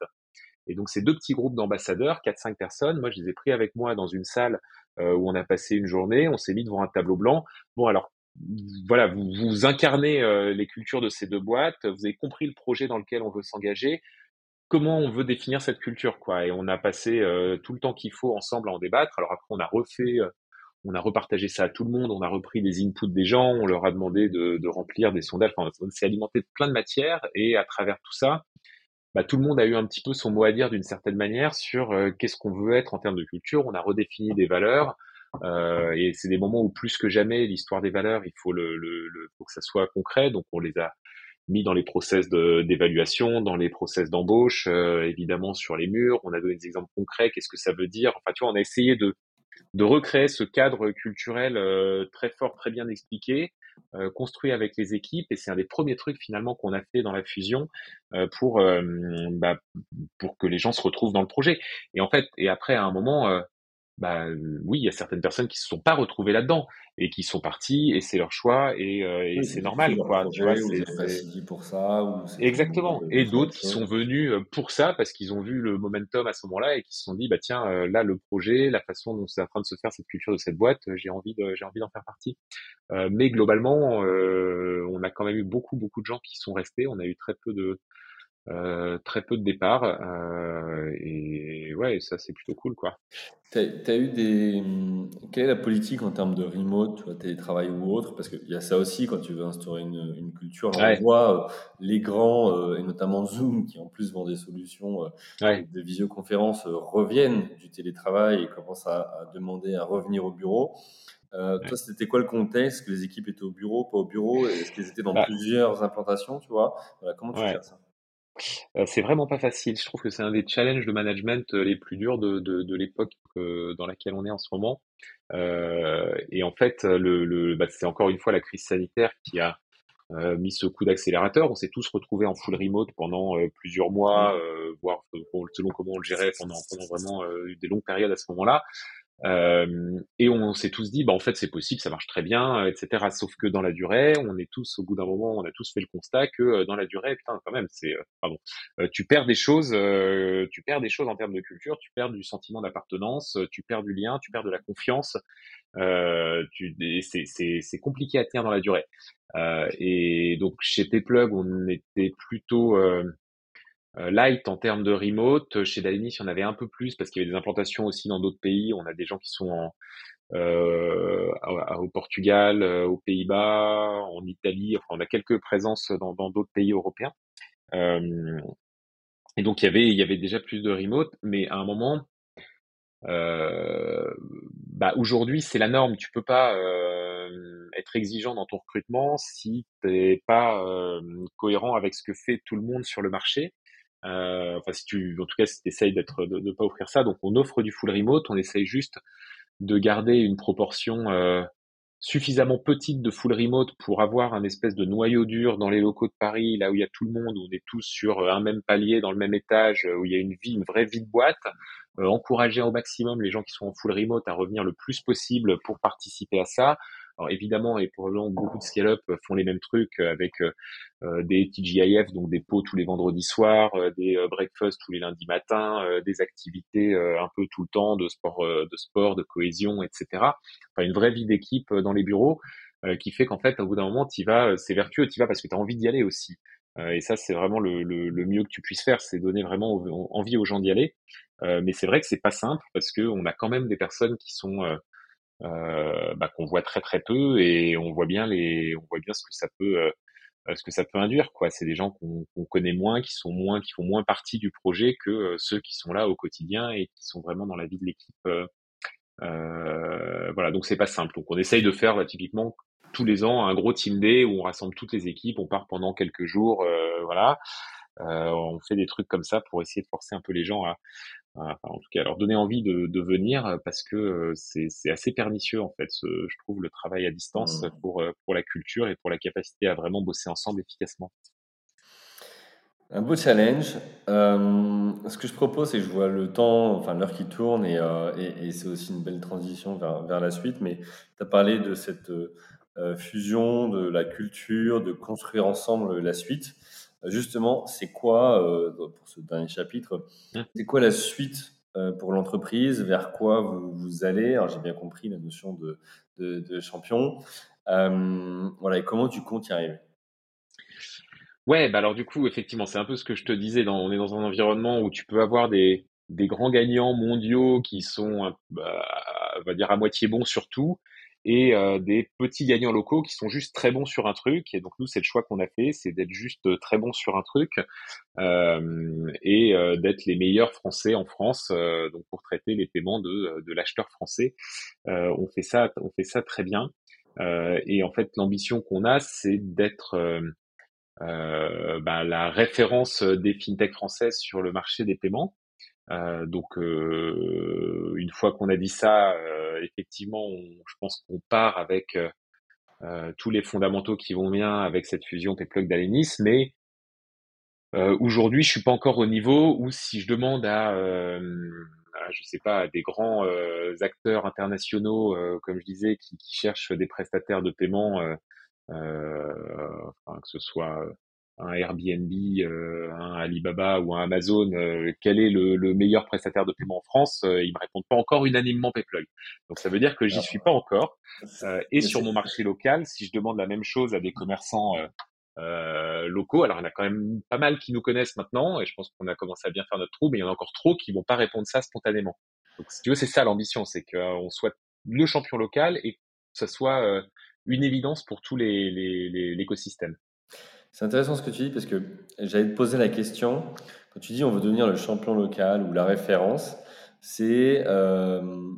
Et donc ces deux petits groupes d'ambassadeurs, quatre cinq personnes, moi je les ai pris avec moi dans une salle euh, où on a passé une journée, on s'est mis devant un tableau blanc. Bon, alors voilà, vous, vous incarnez euh, les cultures de ces deux boîtes, vous avez compris le projet dans lequel on veut s'engager, comment on veut définir cette culture, quoi? Et on a passé euh, tout le temps qu'il faut ensemble à en débattre. Alors après, on a refait, on a repartagé ça à tout le monde, on a repris des inputs des gens, on leur a demandé de, de remplir des sondages. On s'est alimenté de plein de matières et à travers tout ça, bah, tout le monde a eu un petit peu son mot à dire d'une certaine manière sur euh, qu'est-ce qu'on veut être en termes de culture. On a redéfini des valeurs. et c'est des moments où plus que jamais l'histoire des valeurs, il faut que ça soit concret. Donc on les a mis dans les process d'évaluation, dans les process d'embauche, évidemment sur les murs. On a donné des exemples concrets. Qu'est-ce que ça veut dire Enfin, tu vois, on a essayé de de recréer ce cadre culturel euh, très fort, très bien expliqué, euh, construit avec les équipes. Et c'est un des premiers trucs finalement qu'on a fait dans la fusion euh, pour bah, pour que les gens se retrouvent dans le projet. Et en fait, et après à un moment, bah oui, il y a certaines personnes qui se sont pas retrouvées là-dedans et qui sont partis et c'est leur choix et, euh, et c'est normal quoi. tu vois, c'est pour ça ou exactement. Et d'autres qui sont venus euh, pour ça parce qu'ils ont vu le momentum à ce moment-là et qui se sont dit bah tiens euh, là le projet, la façon dont c'est en train de se faire cette culture de cette boîte, j'ai envie de j'ai envie d'en faire partie. Euh, mais globalement, euh, on a quand même eu beaucoup beaucoup de gens qui sont restés. On a eu très peu de euh, très peu de départs. Euh, et ouais, ça c'est plutôt cool quoi. Tu as, eu des. Quelle est la politique en termes de remote, tu vois, télétravail ou autre? Parce qu'il y a ça aussi quand tu veux instaurer une, une culture. On voit euh, les grands, et notamment Zoom, qui en plus vend des solutions de visioconférence, reviennent du télétravail et commencent à, demander à revenir au bureau. Toi, c'était quoi le contexte? Que les équipes étaient au bureau, pas au bureau? Est-ce qu'elles étaient dans bah plusieurs implantations, tu vois? Voilà, Comment tu gères ça? Euh, c'est vraiment pas facile. Je trouve que c'est un des challenges de management euh, les plus durs de, de, de l'époque euh, dans laquelle on est en ce moment. Euh, et en fait, le, le bah, c'est encore une fois la crise sanitaire qui a mis ce coup d'accélérateur. On s'est tous retrouvés en full remote pendant plusieurs mois, voire selon comment on le gérait pendant, pendant vraiment des longues périodes à ce moment-là. Euh, et on s'est tous dit, bah en fait c'est possible, ça marche très bien, etc. Sauf que dans la durée, on est tous au bout d'un moment, on a tous fait le constat que euh, dans la durée, putain quand même, c'est euh, pardon, tu perds des choses, tu perds des choses en termes de culture, tu perds du sentiment d'appartenance, tu perds du lien, tu perds de la confiance. Euh, c'est compliqué à tenir dans la durée. et donc chez T-Plug, on était plutôt euh, light en termes de remote. Chez Dalini, il y en avait un peu plus parce qu'il y avait des implantations aussi dans d'autres pays. On a des gens qui sont en, euh, au Portugal, euh, aux Pays-Bas, en Italie. Enfin, on a quelques présences dans d'autres pays européens. Euh, et donc il y avait il y avait déjà plus de remote, mais à un moment, euh, bah aujourd'hui c'est la norme. Tu peux pas euh, être exigeant dans ton recrutement si t'es pas cohérent avec ce que fait tout le monde sur le marché. Euh, enfin, si tu, en tout cas, si tu essayes d'être, de ne pas offrir ça, donc on offre du full remote, on essaye juste de garder une proportion euh, suffisamment petite de full remote pour avoir un espèce de noyau dur dans les locaux de Paris, là où il y a tout le monde, où on est tous sur un même palier, dans le même étage, où il y a une vie, une vraie vie de boîte. Euh, encourager au maximum les gens qui sont en full remote à revenir le plus possible pour participer à ça. Alors évidemment, et probablement beaucoup de scale-up font les mêmes trucs avec euh, euh, des TGIF, donc des pots tous les vendredis soirs, euh, des breakfasts tous les lundis matins, des activités un peu tout le temps de sport, de sport, de cohésion, etc. Enfin, une vraie vie d'équipe dans les bureaux qui fait qu'en fait, au bout d'un moment, tu vas, c'est vertueux, tu vas parce que tu as envie d'y aller aussi. et ça, c'est vraiment le, le, le, mieux que tu puisses faire, c'est donner vraiment envie aux gens d'y aller. mais c'est vrai que c'est pas simple parce que on a quand même des personnes qui sont euh, bah, qu'on voit très très peu et on voit bien les, on voit bien ce que ça peut, euh, ce que ça peut induire. Quoi, c'est des gens qu'on connaît moins, qui sont moins, qui font moins partie du projet que euh, ceux qui sont là au quotidien et qui sont vraiment dans la vie de l'équipe. Euh, voilà, donc c'est pas simple. Donc on essaye de faire typiquement tous les ans un gros team day où on rassemble toutes les équipes, on part pendant quelques jours, voilà. on fait des trucs comme ça pour essayer de forcer un peu les gens à, en tout cas, leur donner envie de, de venir euh, parce que euh, c'est assez pernicieux en fait, ce, je trouve, le travail à distance mmh. pour, euh, pour la culture et pour la capacité à vraiment bosser ensemble efficacement. Un beau challenge. Euh, ce que je propose, c'est que je vois le temps, enfin l'heure qui tourne, et, euh, et, et c'est aussi une belle transition vers, vers la suite. Mais tu as parlé de cette euh, fusion, de la culture, de construire ensemble la suite. Justement, c'est quoi, euh, pour ce dernier chapitre, mmh. c'est quoi la suite euh, pour l'entreprise? Vers quoi vous, vous allez? Alors, j'ai bien compris la notion de, de, champion. Euh, voilà, et comment tu comptes y arriver? Ouais, bah alors du coup, effectivement, c'est un peu ce que je te disais. Dans, on est dans un environnement où tu peux avoir des, des grands gagnants mondiaux qui sont, bah, on va dire, à moitié bons surtout, et des petits gagnants locaux qui sont juste très bons sur un truc. Et donc nous, c'est le choix qu'on a fait, c'est d'être juste très bons sur un truc et d'être les meilleurs Français en France, donc pour traiter les paiements de, de l'acheteur français. on fait ça, on fait ça très bien. et en fait, l'ambition qu'on a, c'est d'être euh, bah, la référence des fintechs françaises sur le marché des paiements. Euh, donc euh, une fois qu'on a dit ça, euh, effectivement, je pense qu'on part avec tous les fondamentaux qui vont bien avec cette fusion Payplug d'Alenis, mais aujourd'hui, je suis pas encore au niveau où si je demande à, je sais pas, à des grands acteurs internationaux, comme je disais, qui, qui, cherchent des prestataires de paiement enfin, que ce soit un Airbnb, euh, un Alibaba ou un Amazon, euh, quel est le, le, meilleur prestataire de paiement en France Ils me répondent pas encore unanimement Payplug. Donc ça veut dire que j'y suis pas encore. et sur mon marché local, si je demande la même chose à des commerçants euh, locaux, alors il y en a quand même pas mal qui nous connaissent maintenant, et je pense qu'on a commencé à bien faire notre trou, mais il y en a encore trop qui vont pas répondre ça spontanément. Donc si tu veux, c'est ça l'ambition, c'est qu'on soit le champion local et que ce soit une évidence pour tous les, l'écosystème. C'est intéressant ce que tu dis parce que j'allais te poser la question. Quand tu dis on veut devenir le champion local ou la référence, c'est euh,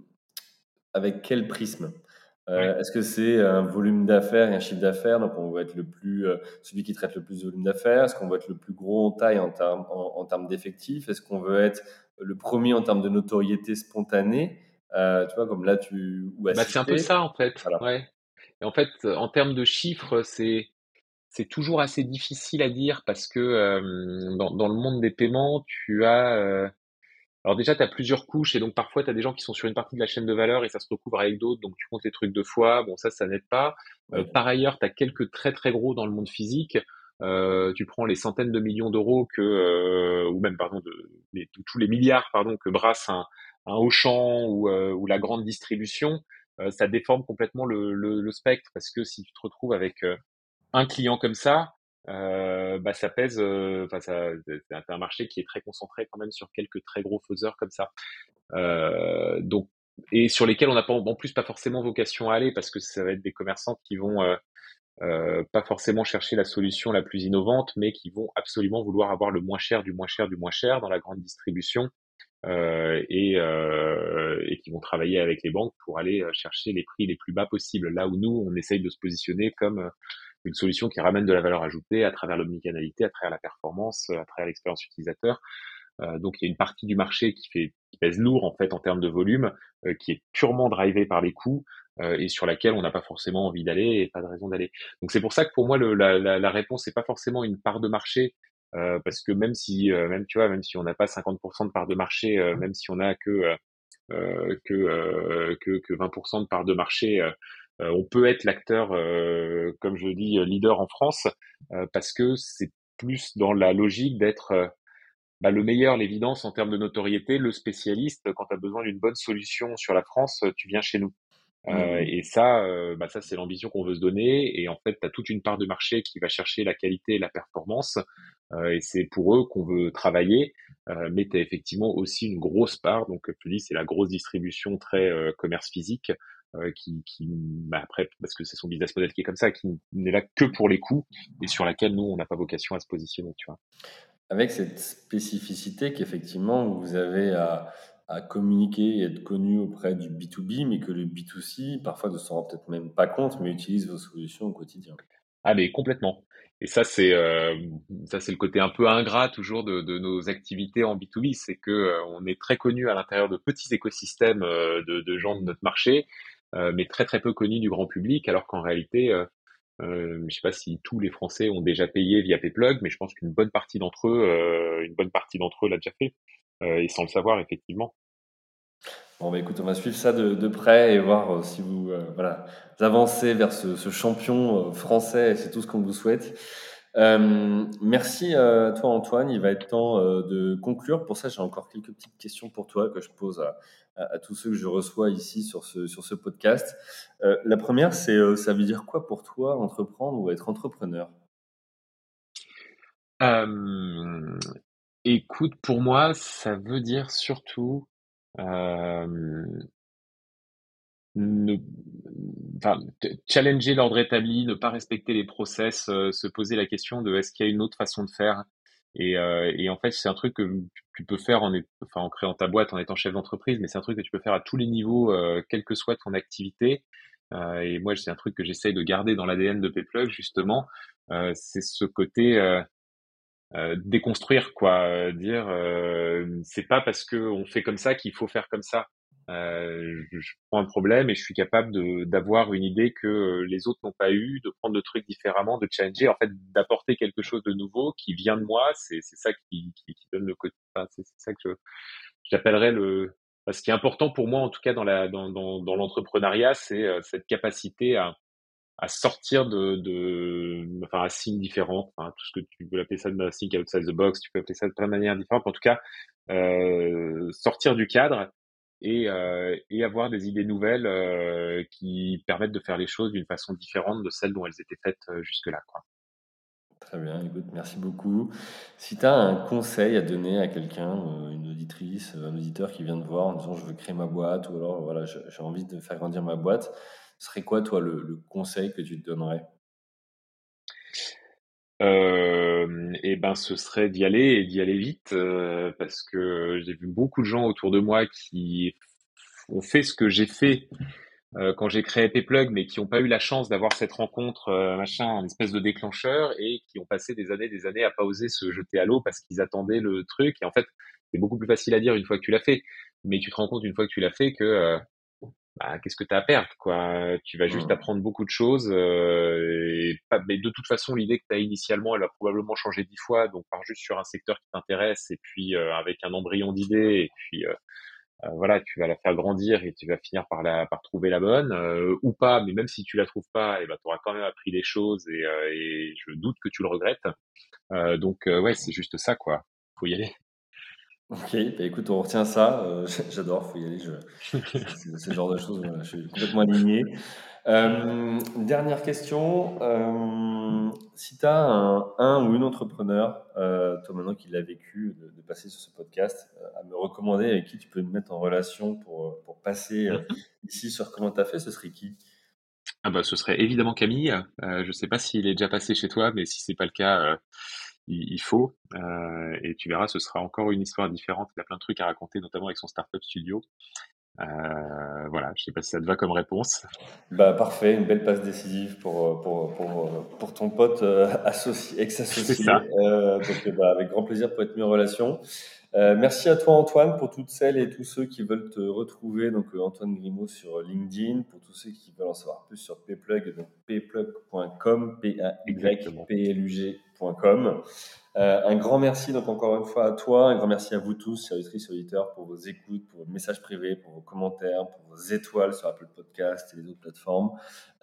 avec quel prisme? Euh, Est-ce que c'est un volume d'affaires et un chiffre d'affaires? Donc on veut être le plus, euh, celui qui traite le plus de volume d'affaires. Est-ce qu'on veut être le plus gros en taille en termes en, termes d'effectifs? Est-ce qu'on veut être le premier en termes de notoriété spontanée? Tu vois, comme là tu bah, c'est un peu ça en fait. Ouais. Et en fait, en termes de chiffres, c'est c'est toujours assez difficile à dire parce que euh, dans, dans, le monde des paiements, tu as euh, alors déjà tu as plusieurs couches et donc parfois tu as des gens qui sont sur une partie de la chaîne de valeur et ça se recouvre avec d'autres, donc tu comptes les trucs deux fois. Bon ça ça n'aide pas. Euh, par ailleurs, tu as quelques très très gros dans le monde physique. tu prends les centaines de millions d'euros que ou même pardon de les, tous les milliards pardon que brasse un, un Auchan ou, ou la grande distribution. Euh, ça déforme complètement le, le, le, spectre parce que si tu te retrouves avec euh, un client comme ça, euh, bah ça pèse. Enfin, ça, c'est un marché qui est très concentré quand même sur quelques très gros faiseurs comme ça. donc et sur lesquels on n'a pas en plus pas forcément vocation à aller parce que ça va être des commerçants qui vont euh, pas forcément chercher la solution la plus innovante, mais qui vont absolument vouloir avoir le moins cher du moins cher du moins cher dans la grande distribution euh, et, euh, et, qui vont travailler avec les banques pour aller euh, chercher les prix les plus bas possibles. Là où nous, on essaye de se positionner comme euh, une solution qui ramène de la valeur ajoutée à travers l'omnicanalité, à travers la performance, à travers l'expérience utilisateur. Euh, donc il y a une partie du marché qui fait qui pèse lourd en fait en termes de volume, euh, qui est purement drivé par les coûts et sur laquelle on n'a pas forcément envie d'aller et pas de raison d'aller. Donc c'est pour ça que pour moi le, la, la, la réponse n'est pas forcément une part de marché euh, parce que même si, euh, même tu vois, même si on n'a pas 50% de part de marché, euh, même si on a que que, que, que 20% de part de marché, on peut être l'acteur, comme je dis, leader en France, parce que c'est plus dans la logique d'être bah, le meilleur, l'évidence en termes de notoriété, le spécialiste. Quand tu as besoin d'une bonne solution sur la France, tu viens chez nous. Euh, mmh. et ça, euh, bah ça c'est l'ambition qu'on veut se donner. Et en fait, tu as toute une part de marché qui va chercher la qualité et la performance. Euh, et c'est pour eux qu'on veut travailler. Euh, mais tu as effectivement aussi une grosse part. Donc, tu dis, c'est la grosse distribution très euh, commerce physique. Qui, qui bah après parce que c'est son business model qui est comme ça qui n'est là que pour les coûts et sur laquelle nous on n'a pas vocation à se positionner tu vois avec cette spécificité qu'effectivement vous avez à à communiquer et être connu auprès du B2B, mais que le B2C, parfois, ne s'en rend peut-être même pas compte, mais utilise vos solutions au quotidien. Ah, mais complètement. Et ça, c'est euh, ça, c'est le côté un peu ingrat toujours de, de nos activités en B2B, c'est que euh, on est très connu à l'intérieur de petits écosystèmes euh, de, de, gens de notre marché, euh, mais très très peu connu du grand public, alors qu'en réalité, euh, je sais pas si tous les Français ont déjà payé via Payplug, mais je pense qu'une bonne partie d'entre eux, une bonne partie d'entre eux l'a déjà fait, et sans le savoir effectivement. Bon, bah, écoute, on va suivre ça de, de près et voir euh, si vous, euh, voilà, avancez vers ce, ce champion euh, français. C'est tout ce qu'on vous souhaite. Euh, merci à toi, Antoine. Il va être temps de conclure. Pour ça, j'ai encore quelques petites questions pour toi que je pose à, tous ceux que je reçois ici sur ce, sur ce podcast. Euh, la première, c'est ça veut dire quoi pour toi entreprendre ou être entrepreneur? Écoute, pour moi, ça veut dire surtout ne, enfin, challenger l'ordre établi, ne pas respecter les process, se poser la question de est-ce qu'il y a une autre façon de faire et, euh, en fait, c'est un truc que tu peux faire en, créant ta boîte, en étant chef d'entreprise, mais c'est un truc que tu peux faire à tous les niveaux, euh, quelle que soit ton activité. Euh, et moi, c'est un truc que j'essaye de garder dans l'ADN de Payplug, justement. Euh, c'est ce côté euh, euh, déconstruire, quoi. dire, c'est pas parce que on fait comme ça qu'il faut faire comme ça. Euh, je, prends un problème et je suis capable d'avoir une idée que les autres n'ont pas eu, de prendre le truc différemment, de challenger, en fait, d'apporter quelque chose de nouveau qui vient de moi. C'est ça qui, donne le côté. C'est ça que j'appellerais le. ce qui est important pour moi, en tout cas dans l'entrepreneuriat, c'est euh, cette capacité à, sortir de, de enfin, à signes différents. Enfin, tout ce que tu peux appeler ça de think outside the box, tu peux appeler ça de plein de manières différentes. En tout cas, euh, sortir du cadre et, euh, et avoir des idées nouvelles euh, qui permettent de faire les choses d'une façon différente de celle dont elles étaient faites euh, jusque-là. Très bien, écoute, merci beaucoup. Si tu as un conseil à donner à quelqu'un, une auditrice, un auditeur qui vient de voir en disant je veux créer ma boîte ou alors voilà, j'ai envie de faire grandir ma boîte, serait quoi toi le, le conseil que tu te donnerais? Euh, et ben ce serait d'y aller et d'y aller vite euh, parce que j'ai vu beaucoup de gens autour de moi qui ont fait ce que j'ai fait euh, quand j'ai créé Payplug, mais qui n'ont pas eu la chance d'avoir cette rencontre, euh, machin, un espèce de déclencheur, et qui ont passé des années, des années à pas oser se jeter à l'eau parce qu'ils attendaient le truc. Et en fait, c'est beaucoup plus facile à dire une fois que tu l'as fait, mais tu te rends compte une fois que tu l'as fait que euh, bah, qu'est-ce que tu as à perdre quoi? Tu vas juste apprendre beaucoup de choses. Euh, et pas, mais de toute façon, l'idée que tu as initialement, elle a probablement changé dix fois. Donc, pars juste sur un secteur qui t'intéresse et puis euh, avec un embryon d'idées et puis euh, voilà, tu vas la faire grandir et tu vas finir par la par trouver la bonne ou pas. Mais même si tu la trouves pas, et eh ben, tu auras quand même appris des choses et, et je doute que tu le regrettes. donc ouais, c'est juste ça quoi. Faut y aller. Ok, bah écoute, on retient ça. Euh, j'adore, faut y aller. c'est le genre de choses, je suis complètement aligné. Euh, dernière question. Euh, si tu as un, ou une entrepreneur, toi maintenant qui l'a vécu, de, passer sur ce podcast, à me recommander avec qui tu peux me mettre en relation pour, pour passer ici sur comment tu as fait, ce serait qui? Ah bah, Ce serait évidemment Camille. je ne sais pas s'il est déjà passé chez toi, mais si c'est pas le cas il, faut. Euh, et tu verras, ce sera encore une histoire différente. Il a plein de trucs à raconter, notamment avec son startup studio. Euh, voilà, je sais pas si ça te va comme réponse. Bah parfait, une belle passe décisive pour pour, pour, pour ton pote euh, associé, ex-associé. Euh, donc bah, avec grand plaisir pour être mis en relation. Euh, merci à toi Antoine pour toutes celles et tous ceux qui veulent te retrouver. Donc euh, Antoine Grimaud sur LinkedIn. Pour tous ceux qui veulent en savoir plus sur Payplug, donc payplug.com, p a y p l u Euh, un grand merci donc encore une fois à toi, un grand merci à vous tous, servitrices auditeurs, pour vos écoutes, pour vos messages privés, pour vos commentaires, pour vos étoiles sur Apple Podcast et les autres plateformes,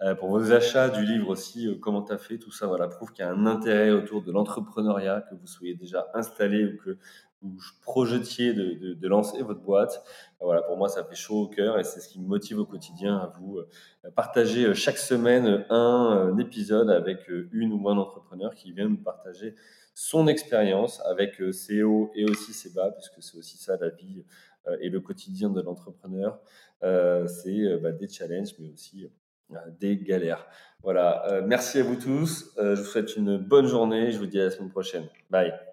euh, pour vos achats du livre aussi, euh, comment t'as fait, tout ça voilà prouve qu'il y a un intérêt autour de l'entrepreneuriat, que vous soyez déjà installé ou que vous projetiez de, lancer votre boîte. Voilà, pour moi, ça fait chaud au cœur et c'est ce qui me motive au quotidien à vous partager chaque semaine un, un épisode avec une ou un entrepreneur qui vient nous partager son expérience avec euh, ses hauts et aussi ses bas, puisque c'est aussi ça la vie euh, et le quotidien de l'entrepreneur. Euh, c'est bah, des challenges, mais aussi des galères. Voilà, merci à vous tous. je vous souhaite une bonne journée. Je vous dis à la semaine prochaine. Bye.